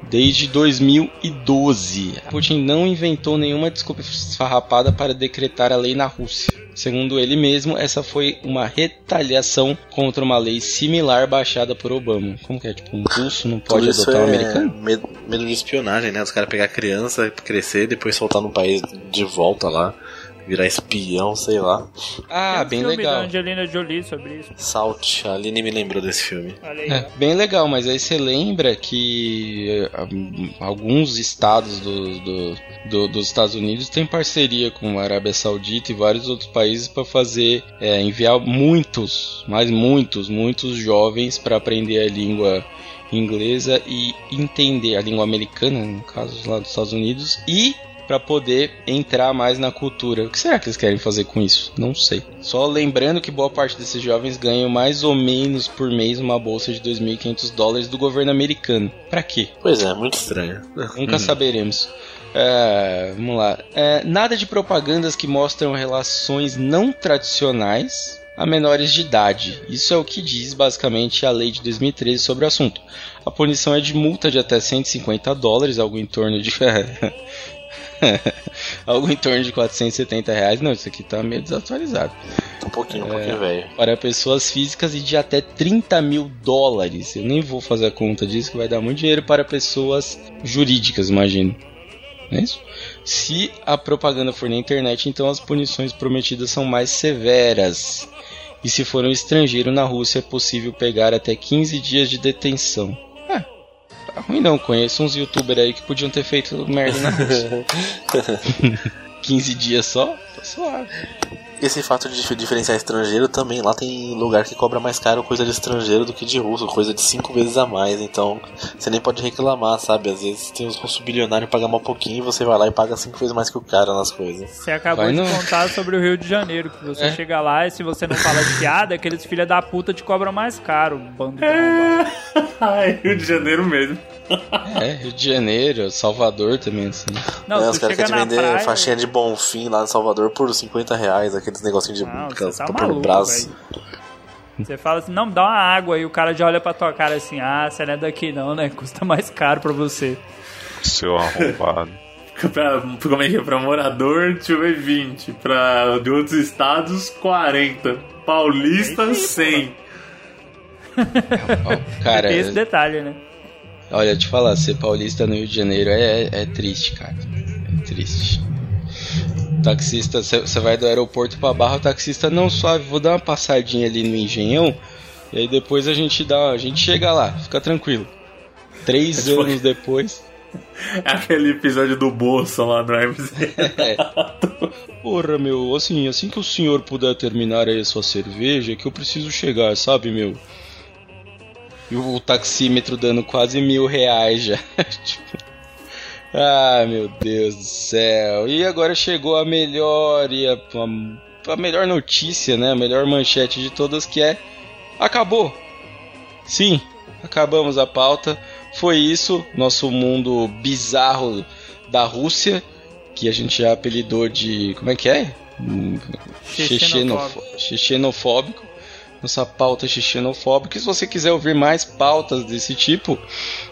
Desde 2012. Putin não inventou nenhuma desculpa esfarrapada para decretar a lei na Rússia. Segundo ele mesmo, essa foi uma retaliação contra uma lei similar baixada por Obama. Como que é? Tipo, um russo não pode adotar um é americano? Medo, medo de espionagem, né? Os caras pegar criança, crescer, depois soltar no país de volta lá, virar espião, sei lá. Ah, um bem filme legal. da Angelina Jolie sobre isso. Salt, a Aline me lembrou desse filme. Olha aí. É, bem legal, mas aí você lembra que eh, alguns estados do, do- do- dos Estados Unidos têm parceria com a Arábia Saudita e vários outros países para fazer é, enviar muitos, mas muitos, muitos jovens para aprender a língua inglesa e entender a língua americana, no caso lá dos Estados Unidos, e para poder entrar mais na cultura. O que será que eles querem fazer com isso? Não sei. Só lembrando que boa parte desses jovens ganham mais ou menos por mês uma bolsa de 2.500 dólares do governo americano. Para quê? Pois é, muito estranho. Nunca saberemos. É, vamos lá. É, nada de propagandas que mostram relações não tradicionais. a menores de idade. Isso é o que diz basicamente a lei de 2013 sobre o assunto. A punição é de multa de até 150 dólares, algo em torno de. algo em torno de 470 reais. Não, isso aqui tá meio desatualizado. Um pouquinho, um pouquinho velho. Para pessoas físicas e de até 30 mil dólares. Eu nem vou fazer a conta disso, que vai dar muito dinheiro para pessoas jurídicas, imagino. Não é isso? Se a propaganda for na internet, então as punições prometidas são mais severas. E se for um estrangeiro na Rússia, é possível pegar até 15 dias de detenção. É, tá ruim não. Conheço uns youtubers aí que podiam ter feito merda na Rússia. 15 dias só? Tá suave. Esse fato de dif- diferenciar estrangeiro também, lá tem lugar que cobra mais caro coisa de estrangeiro do que de russo, coisa de cinco vezes a mais, então você nem pode reclamar, sabe? Às vezes tem os russos bilionários pagar mal pouquinho e você vai lá e paga cinco vezes mais que o cara nas coisas. Você acabou Vai de não. contar sobre o Rio de Janeiro, que você É. chega lá e se você não fala de piada, aqueles filha da puta te cobram mais caro. Bando de arrombado. Ai, Rio de Janeiro mesmo. É, Rio de Janeiro, Salvador também, assim. Não, É, os caras querem vender praia... faixinha de Bonfim lá em Salvador por 50 reais, aqueles negocinhos de Não, você tá maluco, braço. Você fala assim, não, me dá uma água, e o cara já olha pra tua cara assim, ah, você não é daqui não, né? Custa mais caro pra você. Seu arrombado. Pra, como é que é? Pra morador, deixa eu ver, 20. Pra de outros estados, 40. Paulista, 100. Ó, Cara, Tem esse detalhe, né? Olha, te falar, ser paulista no Rio de Janeiro é, é triste, cara. É triste. Taxista, você vai do aeroporto pra Barra, o taxista não suave, vou dar uma passadinha ali no Engenhão, e aí depois a gente dá, a gente chega lá, fica tranquilo. Três tipo- anos depois, É aquele episódio do Bolsa lá no AMZ. Porra, meu, assim, assim que o senhor puder terminar aí a sua cerveja, que eu preciso chegar, sabe, meu? E o taxímetro dando quase mil reais já. tipo. Ah, meu Deus do céu. E agora chegou a melhor e a, a, a melhor notícia, né? A melhor manchete de todas que é acabou. Sim, acabamos a pauta. Foi isso, nosso mundo bizarro da Rússia, que a gente já apelidou de. Como é que é? Xexenofóbico. xexenofó- Xexenofóbico. Nossa pauta xexenofóbica. E se você quiser ouvir mais pautas desse tipo,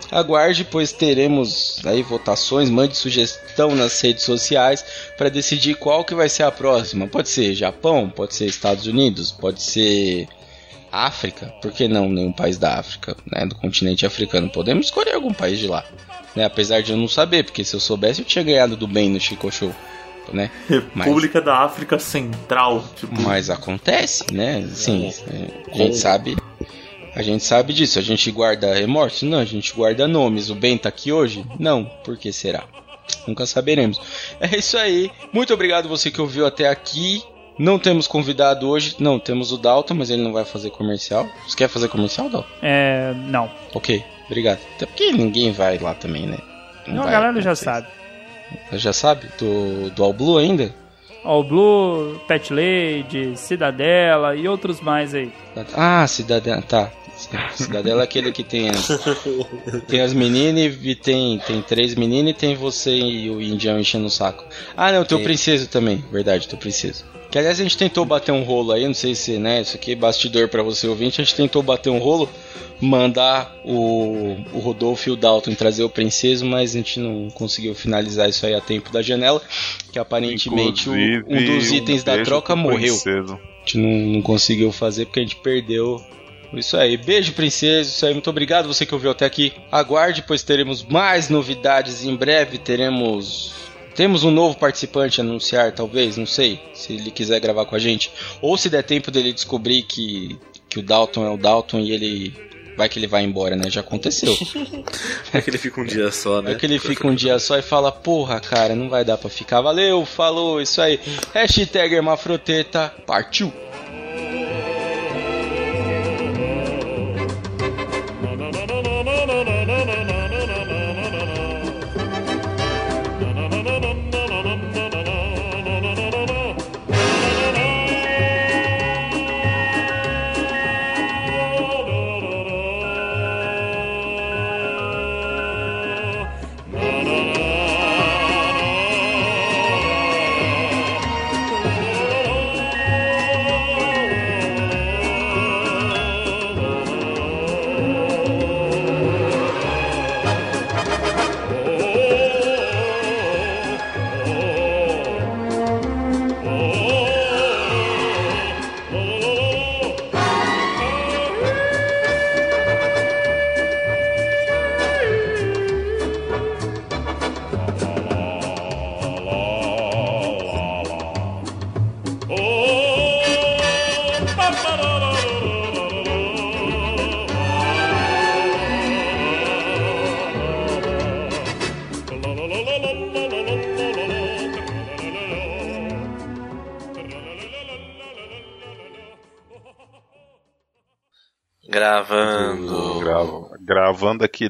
aguarde, pois teremos aí votações. Mande sugestão nas redes sociais para decidir qual que vai ser a próxima. Pode ser Japão, pode ser Estados Unidos, pode ser África, por que não nenhum país da África, né, do continente africano? Podemos escolher algum país de lá, né? Apesar de eu não saber, porque se eu soubesse eu tinha ganhado do bem no Chico Show, né? República da África Central. Tipo, Mas acontece, né? Sim, é, a gente sabe. A gente sabe disso. A gente guarda remorso? Não, a gente guarda nomes. O Ben tá aqui hoje? Não. Por que será? Nunca saberemos. É isso aí. Muito obrigado você que ouviu até aqui. Não temos convidado hoje. Não, temos o Dalton, mas ele não vai fazer comercial. Você quer fazer comercial, Dalton? É, não. Ok, obrigado. Até porque ninguém vai lá também, né? Não, a vai galera já sabe. Já sabe? Do, do All Blue ainda? All Blue, Pet Lady, Cidadela e outros mais aí. Ah, Cidadela, tá. Cidadela é aquele que tem as, tem as meninas e tem, tem três meninas e tem você e o indião enchendo o saco. Ah, não, tem o princeso também, verdade, tem o princeso. Que aliás a gente tentou bater um rolo aí, não sei se, né, isso aqui é bastidor pra você ouvinte, a gente tentou bater um rolo, mandar o, o Rodolfo e o Dalton trazer o princeso, mas a gente não conseguiu finalizar isso aí a tempo da janela, que aparentemente o- um dos itens da beijo troca morreu. princeso. A gente não, não conseguiu fazer porque a gente perdeu. Isso aí. Beijo, princesa. Isso aí. Muito obrigado você que ouviu até aqui. Aguarde, pois teremos mais novidades em breve. Teremos. Temos um novo participante a anunciar, talvez, não sei, se ele quiser gravar com a gente. Ou se der tempo dele descobrir que, que o Dalton é o Dalton e ele. Vai que ele vai embora, né? Já aconteceu. É que ele fica um dia só, né? É que ele fica um dia só e fala, porra, cara, não vai dar pra ficar. Valeu, falou, isso aí. Hashtag Hermafroteta, partiu.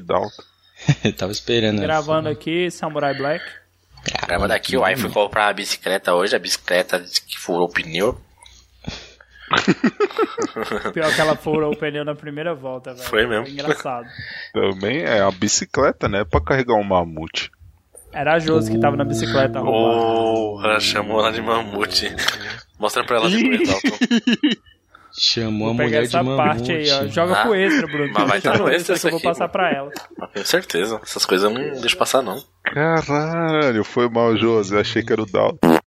Gravando aqui, Dalton. Tava esperando. essa. Gravando aqui, Samurai Black. Gravando aqui, o Ai foi comprar a bicicleta hoje, a bicicleta disse que furou o pneu. Pior que ela furou o pneu na primeira volta, velho. Foi mesmo. Engraçado. Também é a bicicleta, né? Pra carregar um mamute. Era a Josi que tava na bicicleta roubada. Porra, chamou ela de mamute. Mostra pra ela depois, Dalton. Chamou Vou a pegar mulher de essa mamute. parte aí, ó. Joga Ah, pro extra, Bruno. mas vai tá no extra que eu vou isso aqui, passar pra ela. Tenho certeza. Essas coisas eu não deixo passar, não. Caralho, foi mal, Josi. Achei que era o Dalton.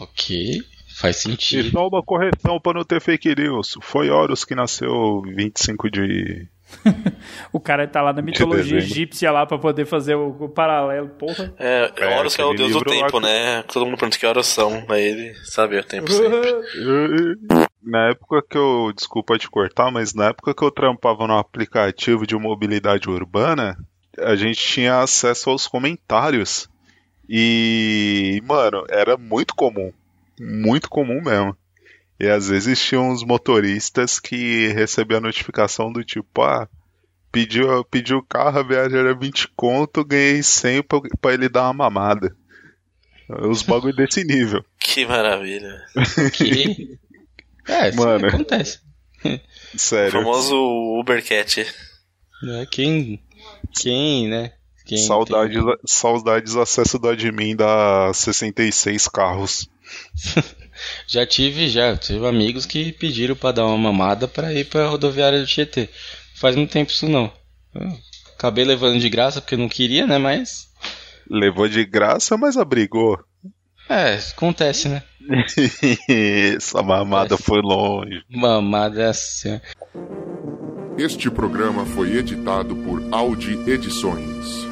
Ok, faz E sentido. só uma correção pra não ter fake news. Foi Horus que nasceu 25 de. O cara tá lá na mitologia dezembro. egípcia lá pra poder fazer o, o paralelo, porra. É, É, Horus que é o deus do tempo, lá- né? Todo mundo pergunta que horas são. Aí ele sabe o tempo sempre. Na época que eu. Desculpa te cortar, mas na época que eu trampava no aplicativo de mobilidade urbana, a gente tinha acesso aos comentários. E, mano, era muito comum. Muito comum mesmo. E às vezes tinha uns motoristas que recebiam a notificação do tipo, ah, pediu, pediu o carro, a viagem era 20 conto, ganhei 100 pra, pra ele dar uma mamada. Os bagulho desse nível. Que maravilha. Ok. É, isso Mano. acontece. O Sério. famoso Ubercat. Né, Quem, quem, né? Quem Saudades, saudades acesso do admin da 66 carros. Já tive, já. Tive amigos que pediram pra dar uma mamada pra ir pra rodoviária do Tietê. Faz muito tempo isso não. Eu acabei levando de graça porque eu não queria, né? Mas. Levou de graça, mas abrigou. É, acontece, né? Essa mamada foi longe. Mamada é assim. Este programa foi editado por Audi Edições.